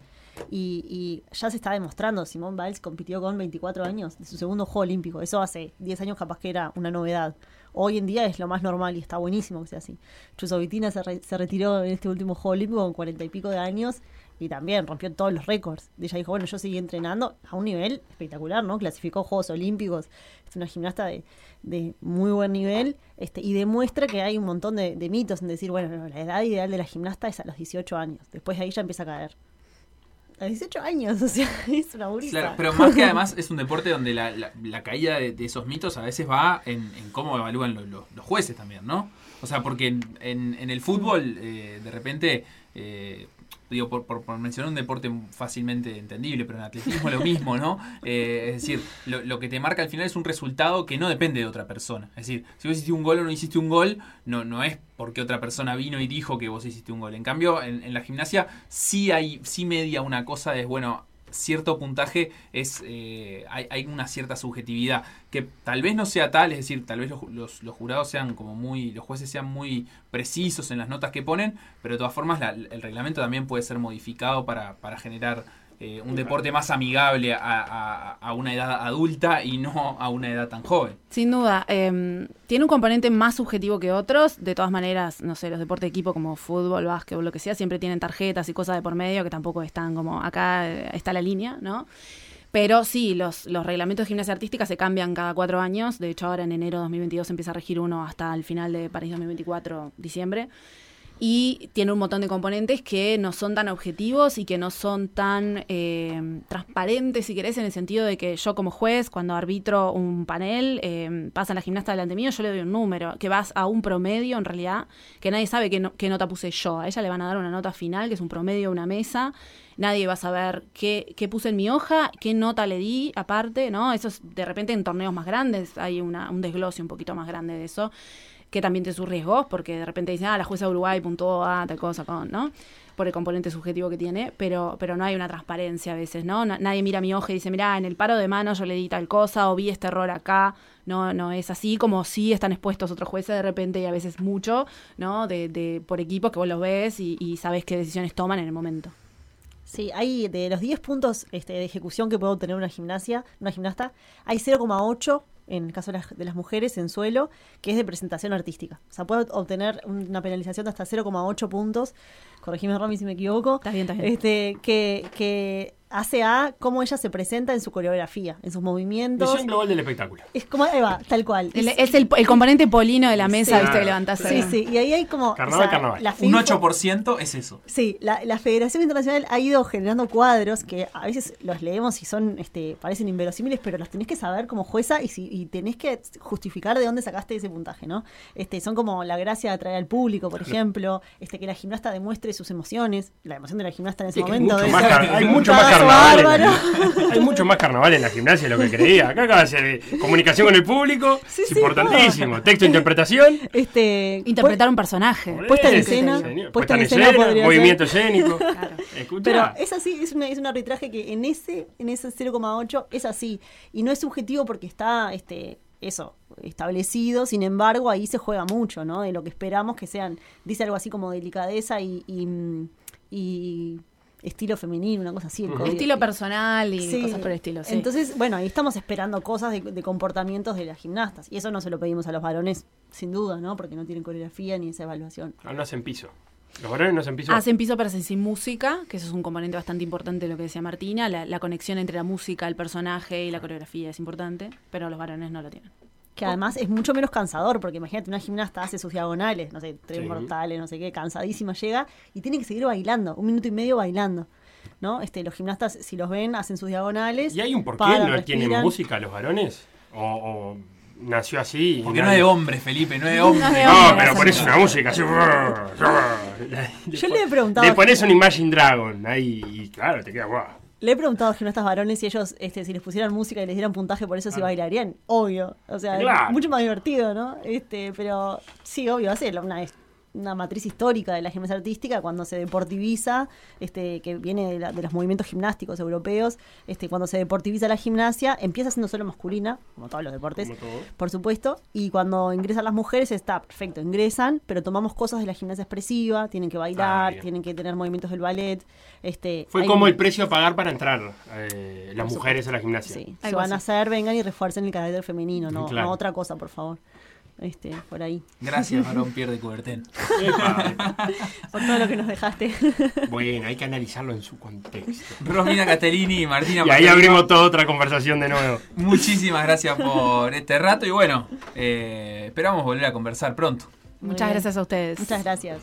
y, y ya se está demostrando. Simón Biles compitió con 24 años de su segundo juego olímpico. Eso hace 10 años capaz que era una novedad. Hoy en día es lo más normal y está buenísimo que sea así. Chusovitina se, re- se retiró en este último juego olímpico con 40 y pico de años y también rompió todos los récords. Y ella dijo, bueno, yo seguí entrenando a un nivel espectacular, ¿no? Clasificó Juegos Olímpicos, es una gimnasta de, de muy buen nivel este, y demuestra que hay un montón de, mitos en decir, bueno, no, la edad ideal de la gimnasta es a los 18 años. Después de ahí ya empieza a caer. A 18 años, <laughs> o sea, es una burisa. Claro, pero más que además es un deporte donde la, caída de, esos mitos a veces va en, cómo evalúan lo- lo- los jueces también, ¿no? O sea, porque en el fútbol, eh, de repente, eh, digo, por, por- mencionar un deporte fácilmente entendible, pero en atletismo lo mismo, ¿no? <laughs> Eh, es decir, lo, lo que te marca al final es un resultado que no depende de otra persona. Es decir, si vos hiciste un gol o no hiciste un gol, no, no es porque otra persona vino y dijo que vos hiciste un gol. En cambio, en, la gimnasia sí hay, sí media una cosa de, bueno, cierto puntaje es eh, hay, hay una cierta subjetividad que tal vez no sea tal, es decir, tal vez los, los- jurados sean como muy, los jueces sean muy precisos en las notas que ponen, pero de todas formas la- el reglamento también puede ser modificado para, para generar eh, un deporte más amigable a, a- a una edad adulta y no a una edad tan joven. Sin duda, eh, tiene un componente más subjetivo que otros. De todas maneras, no sé, los deportes de equipo como fútbol, básquetbol, lo que sea, siempre tienen tarjetas y cosas de por medio que tampoco están como acá eh, está la línea, ¿no? Pero sí, los, los reglamentos de gimnasia artística se cambian cada cuatro años. De hecho, ahora en enero de 2022 empieza a regir uno hasta el final de París 2024, diciembre. Y tiene un montón de componentes que no son tan objetivos y que no son tan eh, transparentes, si querés, en el sentido de que yo como juez, cuando arbitro un panel, eh, pasa la gimnasta delante mío, yo le doy un número, que vas a un promedio en realidad, que nadie sabe qué, no- nota puse yo. A ella le van a dar una nota final, que es un promedio de una mesa. Nadie va a saber qué, qué puse en mi hoja, qué nota le di aparte, ¿no? Eso es de repente en torneos más grandes hay una, un desglose un poquito más grande de eso que también tiene sus riesgos, porque de repente dicen, ah, la jueza de Uruguay puntuó a tal cosa con, ¿no? Por el componente subjetivo que tiene, pero, pero no hay una transparencia a veces, ¿no? Na- nadie mira mi hoja y dice, mira, en el paro de mano yo le di tal cosa, o vi este error acá, no, no es así, como sí están expuestos otros jueces de repente y a veces mucho, ¿no? De, de, por equipos que vos los ves y, y sabes qué decisiones toman en el momento. Sí, hay de los 10 puntos este, de ejecución que puede obtener una gimnasia, una gimnasta, hay 0,8 en el caso de las, de las mujeres en suelo, que es de presentación artística. O sea, puede obtener una penalización de hasta 0,8 puntos. Corregime, Romy, si me equivoco. Está bien, está bien. Este, que, que hace a cómo ella se presenta en su coreografía, en sus movimientos. Visión global del espectáculo. Es como, ahí va, tal cual. El- es el, el componente polino de la mesa, Sí. viste, que levantás Sí, sí, y ahí hay como... Carnaval, o sea, carnaval. la Un FIFO 8% es eso. Sí, la, la Federación Internacional ha ido generando cuadros que a veces los leemos y son, este, parecen inverosímiles, pero los tenés que saber como jueza y, si, y tenés que justificar de dónde sacaste ese puntaje, ¿no? Este, son como la gracia de atraer al público, por ejemplo, este, que la gimnasta demuestre sus emociones, la emoción de la gimnasta en ese Sí, hay momento. mucho debe más ser <laughs> car- hay mucho más cagazo carnaval. en la- hay mucho más carnaval en la gimnasia de lo que creía. Acá acaba de ser eh, comunicación con el público. es sí, importantísimo. <laughs> Texto, interpretación. Este, Interpretar un personaje. Puesta en escena, señor. puesta en escena podría movimiento ser. escénico. <laughs> Escuchá. Pero es así, es, una, es un arbitraje que en ese, en ese 0,8 es así. Y no es subjetivo porque está, este, eso, establecido. Sin embargo, ahí se juega mucho, ¿no? De lo que esperamos que sean, dice algo así como delicadeza y, y, y estilo femenino, una cosa así. el. Estilo personal y Sí. cosas por el estilo, sí. Entonces, bueno, ahí estamos esperando cosas de, de comportamientos de las gimnastas. Y eso no se lo pedimos a los varones, sin duda, ¿no? Porque no tienen coreografía ni esa evaluación. Ah, no hacen piso. Los varones no hacen piso. Hacen piso pero hacen sin música, que eso es un componente bastante importante de lo que decía Martina. La, la conexión entre la música, el personaje y la coreografía es importante, pero los varones no lo tienen. Que además es mucho menos cansador, porque imagínate, una gimnasta hace sus diagonales, no sé, tres Sí. mortales, no sé qué, cansadísima llega y tiene que seguir bailando, un minuto y medio bailando. ¿No? Este, los gimnastas, si los ven, hacen sus diagonales. ¿Y hay un por qué paran, no tienen música los varones? ¿O, o nació así? Porque no es de hombre, Felipe, no es de hombre. No, pero pones una música así. Yo <laughs> le he preguntado. Le pones un Imagine Dragon ahí y claro, te queda guau. Le he preguntado a gimnastas varones si ellos, este, si les pusieran música y les dieran puntaje por eso, si bailarían. Obvio. O sea, Claro. mucho más divertido, ¿no? Este, pero sí, obvio, hace una, una matriz histórica de la gimnasia artística cuando se deportiviza, este, que viene de, la- de los movimientos gimnásticos europeos, este, cuando se deportiviza la gimnasia, empieza siendo solo masculina, como todos los deportes, por supuesto, y cuando ingresan las mujeres está perfecto, ingresan, pero tomamos cosas de la gimnasia expresiva, tienen que bailar, tienen que tener movimientos del ballet. Este, Fue como el precio a pagar para entrar eh, las mujeres a la gimnasia. Sí, si van a hacer, vengan y refuercen el carácter femenino, no, Claro. no otra cosa, por favor. Este, por ahí. Gracias, varón <laughs> Pierre de Coubertin. por todo lo que nos dejaste. Bueno, hay que analizarlo en su contexto. Romina Castellini y Martina Y ahí abrimos toda otra conversación de nuevo. Muchísimas gracias por este rato y bueno, eh, esperamos volver a conversar pronto. Muchas gracias a ustedes. Muchas gracias.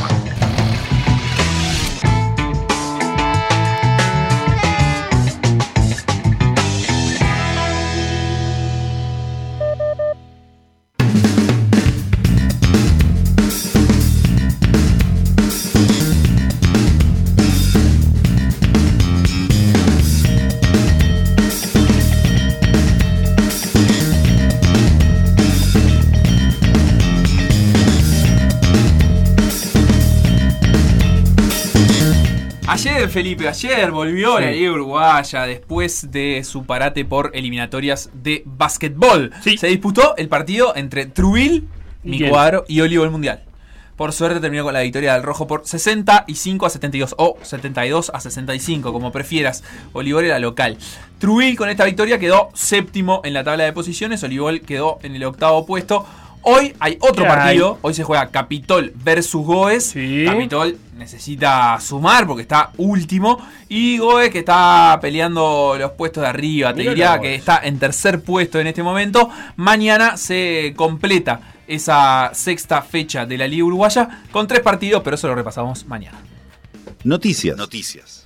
Felipe, ayer volvió Sí. la Liga Uruguaya después de su parate por eliminatorias de básquetbol. Se disputó el partido entre Trubil, ¿Y mi cuadro, y Olivo el Mundial. Por suerte terminó con la victoria del Rojo por 65 a 72 o 72 a 65, como prefieras. Olivol era local. Trubil con esta victoria quedó séptimo en la tabla de posiciones. Olivol quedó en el octavo puesto. Hoy hay otro partido. Hoy se juega Capitol versus Goes. Capitol necesita sumar porque está último. Y Goes que está peleando los puestos de arriba. Te diría que está en tercer puesto en este momento. Mañana se completa esa sexta fecha de la Liga Uruguaya con tres partidos, pero eso lo repasamos mañana. Noticias. Noticias.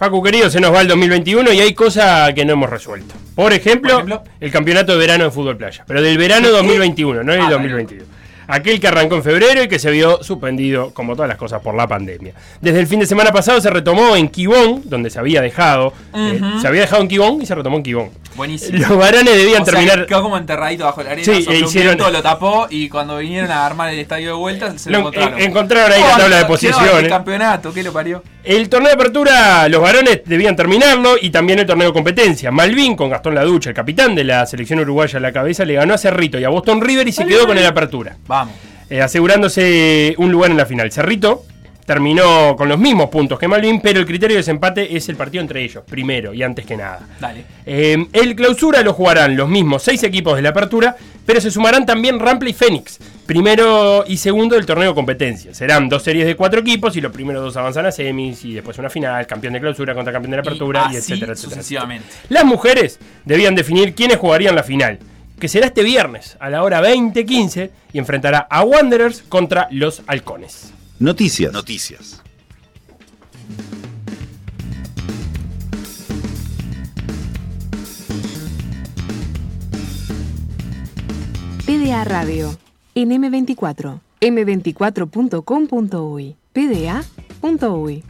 Facu querido, se nos va el 2021 y hay cosas que no hemos resuelto. Por ejemplo, el campeonato de verano de fútbol playa. Pero del verano 2021, no el Ah, 2022. Aquel que arrancó en febrero y que se vio suspendido, como todas las cosas, por la pandemia. Desde el fin de semana pasado se retomó en Quibón, donde se había dejado. eh, se había dejado en Quibón y se retomó en Quibón. Buenísimo. Los varones debían O sea, terminar. Quedó como enterradito bajo la arena. Sí, un viento, lo tapó y cuando vinieron a armar el estadio de vuelta se lo, Lo- encontraron. en- encontraron ahí la Oh, tabla de posiciones. El campeonato, ¿qué lo parió? El torneo de apertura, los varones debían terminarlo y también el torneo de competencia. Malvin, con Gastón Laducha, el capitán de la selección uruguaya a la cabeza, le ganó a Cerrito y a Boston River y se quedó con el apertura. Vamos. eh, asegurándose un lugar en la final. Cerrito terminó con los mismos puntos que Malvin, pero el criterio de desempate es el partido entre ellos, primero y antes que nada. Dale. Eh, el clausura lo jugarán los mismos seis equipos de la apertura, pero se sumarán también Rample y Fénix, primero y segundo del torneo de competencia. Serán dos series de cuatro equipos y los primeros dos avanzan a semis y después una final, campeón de clausura contra campeón de la apertura y, así etcétera, etcétera. sucesivamente. Las mujeres debían definir quiénes jugarían la final, que será este viernes a la hora 20:15 y enfrentará a Wanderers contra los Halcones. Noticias. Noticias. Radio. En M24. M24.com.uy. PDA.uy.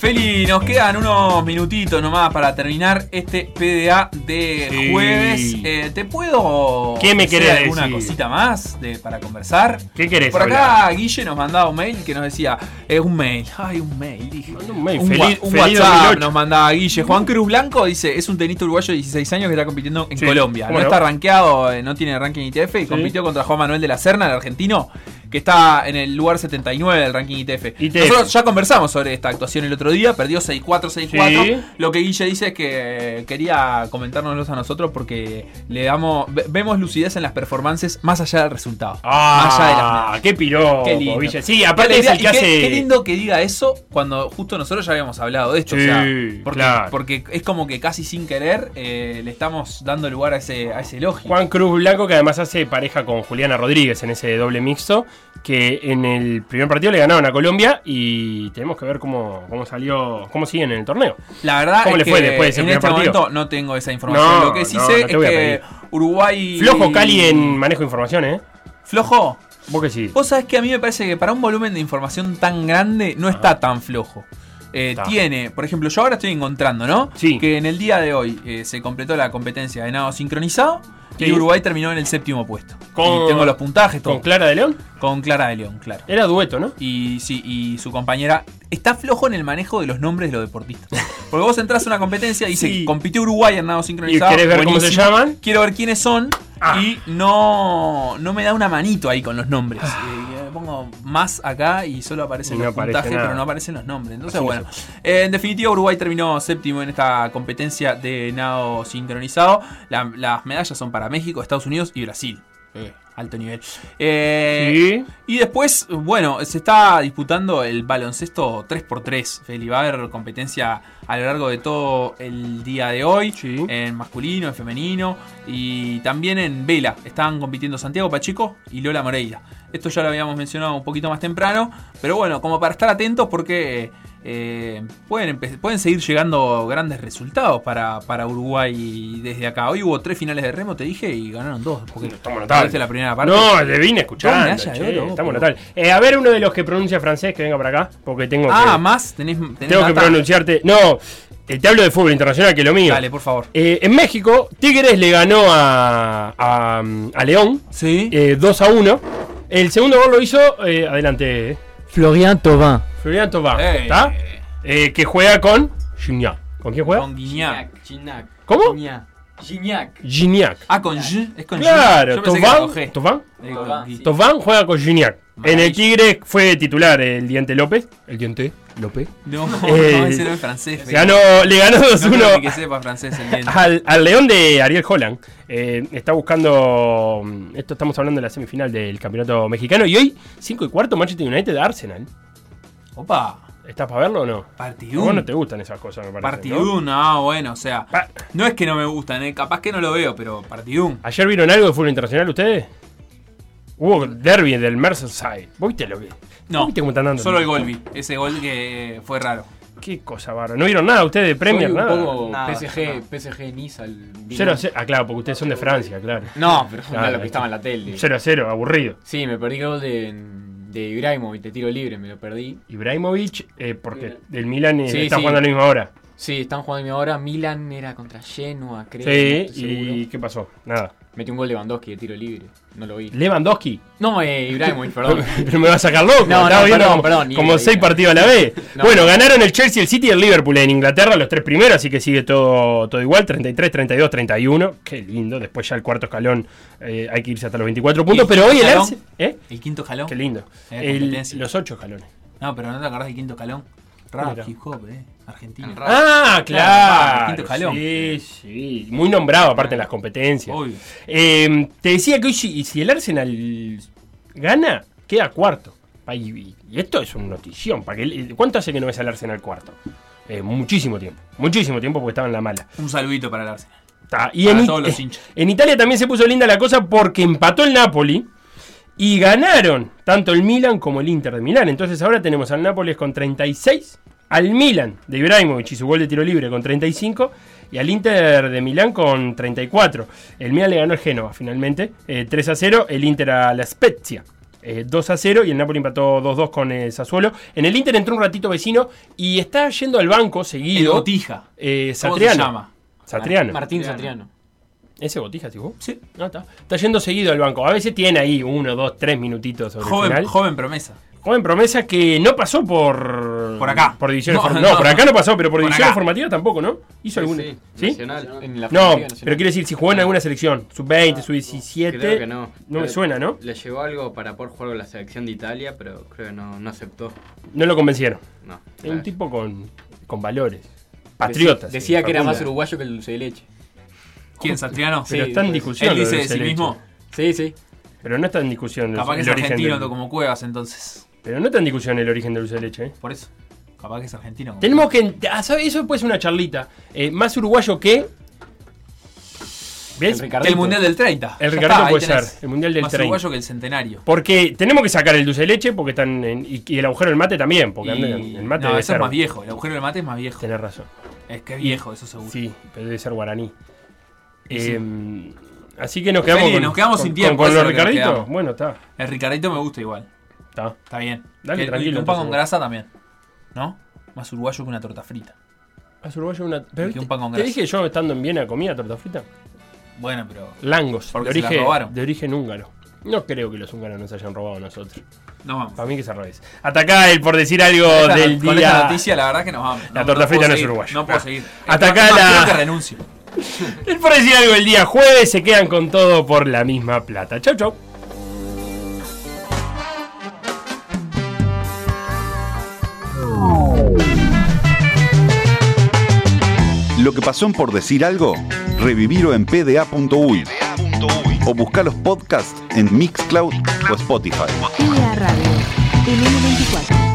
Feli, nos quedan unos minutitos nomás para terminar este PDA de Sí. jueves. Eh, ¿Te puedo ¿Qué me querés alguna decir? cosita más de, para conversar? ¿Qué querés Por acá hablar? Guille nos mandaba un mail que nos decía, es un mail, ay, un mail, dije. Un mail, Un, feliz- un feliz WhatsApp 2008. nos mandaba Guille. Juan Cruz Blanco dice, es un tenista uruguayo de 16 años que está compitiendo en Sí, Colombia. No, ¿cómo no? está rankeado, eh, no tiene ranking ITF y compitió contra Juan Manuel de la Serna, el argentino, que está en el lugar 79 del ranking ITF. ITF. Nosotros ya conversamos sobre esta actuación el otro día, perdió 6-4, 6-4. Sí. Lo que Guille dice es que quería comentárnoslos a nosotros porque le damos ve- vemos lucidez en las performances más allá del resultado. más allá de las Ah, qué piropo, Qué lindo. Sí, aparte es el que qué- hace. Qué lindo que diga eso cuando justo nosotros ya habíamos hablado de esto. Sí, o sea, porque, claro. porque es como que casi sin querer eh, le estamos dando lugar a ese, a ese elogio. Juan Cruz Blanco, que además hace pareja con Juliana Rodríguez en ese doble mixto, que en el primer partido le ganaron a Colombia y tenemos que ver cómo, cómo salió, cómo siguen en el torneo. La verdad ¿Cómo es le que fue después de ese en primer este partido? momento no tengo esa información. No, Lo que sí no, sé no es que. Uruguay. Flojo Cali en manejo de información, ¿eh? ¿Flojo? Vos que sí. Vos sabés que a mí me parece que para un volumen de información tan grande no está tan flojo. Eh, tiene, por ejemplo, yo ahora estoy encontrando, ¿no? Sí. Que en el día de hoy eh, se completó la competencia de nado sincronizado Sí. y Uruguay terminó en el séptimo puesto. Con- y tengo los puntajes, todo. ¿Con Clara de León? Con Clara de León, claro. Era dueto, ¿no? Y sí, y su compañera está flojo en el manejo de los nombres de los deportistas. Porque vos entras a una competencia y dice, Sí. compitió Uruguay en nado sincronizado. ¿Y querés ver cómo se llaman? Quiero ver quiénes son Ah. y no, no me da una manito ahí con los nombres. Eh, pongo más acá y solo aparecen Y no los aparece puntajes, nada. pero no aparecen los nombres. Entonces, Así bueno. eh, en definitiva, Uruguay terminó séptimo en esta competencia de nado sincronizado. La- las medallas son para México, Estados Unidos y Brasil. Eh, alto nivel. Eh, Sí. y después, bueno, se está disputando el baloncesto 3x3. Feli, va a haber competencia a lo largo de todo el día de hoy. Sí. En masculino, en femenino. Y también en vela. Estaban compitiendo Santiago Pacheco y Lola Moreira. Esto ya lo habíamos mencionado un poquito más temprano. Pero bueno, como para estar atentos porque eh, pueden, empe- pueden seguir llegando grandes resultados para, para Uruguay desde acá. Hoy hubo tres finales de remo, te dije, y ganaron dos. Porque Estamos ¿no notables. viste la primera parte. No, le vine escuchando. Che, oro, estamos pero-. Eh, a ver, uno de los que pronuncia francés que venga para acá, porque tengo Ah, que. más, tenés, tenés Tengo que pronunciarte. No, eh, te hablo de fútbol internacional, que es lo mío. Dale, por favor. Eh, en México, Tigres le ganó a, a, a León Sí. eh, 2 a 1. El segundo gol lo hizo, eh, adelante, Florian Thauvin. Florian Thauvin, Eh. ¿está? Eh, que juega con Gignac. ¿Con quién juega? Con Guiñac. Gignac. ¿Cómo? Gignac. Gignac. Gignac. Ah, con G. Es con G. Claro, Yo pensé que era con Thauvin, G. Thauvin, Eh, con Thauvin, G. sí. Thauvin juega con Gignac. En el. Tigre fue titular el Diente López. El Diente López. No, Eh, <laughs> no, ese no es francés. Ganó, le ganó No 2-1 creo ni que sepa <laughs> francés al, al León de Ariel Holland. Eh, está buscando. mm, Esto estamos hablando de la semifinal del campeonato mexicano. Y hoy, 5 y cuarto, Manchester United Arsenal. Opa. ¿Estás para verlo o no? Partidún. vos no te gustan esas cosas, me parece. ¿no? Partidún, no, bueno, o sea. Pa- No es que no me gustan, eh, capaz que no lo veo, pero partidún. ¿Ayer vieron algo de fútbol internacional ustedes? Hubo derby del Merseyside. ¿Vos viste lo que? No, ¿Viste cómo están dando? solo el gol vi. Ese gol que fue raro. Qué cosa barra. ¿No vieron nada ustedes de Premier? Soy un Nada. poco Nada, PSG, PSG Niza. el- Cero a cero. Ah, claro, porque ustedes son de Francia, claro. No, pero Claro, no lo que estaba en la tele. 0 a 0, aburrido. Sí, me perdí el gol de, de Ibrahimovic de tiro libre, me lo perdí. Ibrahimovic, eh, porque el Milan eh, Sí, está sí. jugando a la misma hora. Sí, están jugando ahora. Milan era contra Genoa, creo. no Sí, estoy y seguro. ¿qué pasó? Nada. Metió un gol Lewandowski de tiro libre. No lo vi. Lewandowski. No, eh, Ibrahimovic, perdón. <laughs> Pero me va a sacar loco. No, no, viendo perdón, como, perdón, como iba, seis partidos a la vez. <laughs> No. bueno, ganaron el Chelsea, el City y el Liverpool en Inglaterra, los tres primeros, así que sigue todo, todo igual. 33, 32, 31. Qué lindo. Después ya el cuarto escalón eh, hay que irse hasta los 24 puntos. ¿Y Pero hoy el escalón? Arsenal. ¿Eh? El quinto jalón. Qué lindo. El- los ocho escalones. No, pero no te acordás de quinto escalón. Rap, hip hop, eh. Argentino. Ah, Claro, claro. quinto escalón. Sí, sí. Muy nombrado, aparte en las competencias. Obvio. Eh, te decía que hoy, si, si el Arsenal gana, queda cuarto. Y, y esto es una notición. Para que, el- ¿Cuánto hace que no ves al Arsenal cuarto? Eh, muchísimo tiempo. Muchísimo tiempo porque estaba en la mala. Un saludito para el Arsenal. Ta, y Para en, It- todos los hinchas. en Italia también se puso linda la cosa porque empató el Napoli y ganaron tanto el Milan como el Inter de Milán. Entonces ahora tenemos al Nápoles con 36, al Milan de Ibrahimovic y su gol de tiro libre con 35 y al Inter de Milán con 34. El Milan le ganó al Génova finalmente, eh, 3 a 0, el Inter a la Spezia. eh, 2 a 0 y el Napoli empató 2-2 con eh, Sassuolo. En el Inter entró un ratito vecino y está yendo al banco seguido. El Botija. Eh, ¿Cómo se Satriano. llama? Satriano. Martín Satriano. ¿Ese Botija, tipo? Sí. No, está. Está yendo seguido al banco. A veces tiene ahí uno, dos, tres minutitos sobre el Joven, final. joven promesa. Joven promesa que no pasó por. Por acá. Por divisiones No, no. no, por acá no pasó, pero por, Por divisiones acá. formativas tampoco, ¿no? Hizo alguna. Sí, ¿Sí? Nacional. En la No, nacional. pero quiere decir, si jugó en alguna selección, sub-20, sub-17. Creo que no. No me suena, ¿no? Le llegó algo para poder jugar con la selección de Italia, pero creo que no, no aceptó. No lo convencieron. No. Es un tipo con, con valores. Patriotas. Decía, sí, que era más uruguayo que el dulce de leche. ¿Quién, Satriano? Pero Sí, está en discusión. Él dice de sí mismo. Sí, sí. Pero no está en discusión el, Capaz que es argentino del- como Cuevas, entonces. Pero no está en discusión el origen del dulce de leche, ¿eh? Por eso. Capaz que es argentino. como Tenemos que. ah. Eso puede ser una charlita. Eh, más uruguayo que. ¿Ves? El. El Mundial del 30. El ahí puede ser. El Mundial del Más 30. uruguayo que el centenario. Porque tenemos que sacar el dulce de leche porque están en- y, y el agujero del mate también. Porque Y- anda- el mate no, debe eso ser. es más viejo. El agujero del mate es más viejo. Tenés razón. Es que es viejo, eso seguro. Sí, pero debe ser guaraní. Sí. Eh, así que nos quedamos Feli, con, nos quedamos con- sin tiempo, Con, con los quedamos. Bueno, está. El Ricardito me gusta igual. Está. Está bien. Dale, Que- tranquilo, Un pan con grasa también. ¿No? Más uruguayo que una torta frita. Más uruguayo una. Pero que un te- pan con te grasa. dije yo estando en Viena comía torta frita. Bueno, pero. Langos. De Porque se la origen, robaron. de origen húngaro. No creo que los húngaros nos hayan robado a nosotros. No vamos. Para mí que es al revés. Hasta acá el por decir algo Esta- del con día. esta noticia, la verdad que nos vamos. La No- torta no frita no es seguir, uruguaya. No puedo Ah. seguir. Hasta acá la- que renuncio. El por decir algo el día jueves se quedan con todo por la misma plata. Chau, chau. Lo que pasó en por decir algo, revivirlo en pda.uy o buscar los podcasts en Mixcloud o Spotify. PDA Radio, el N24.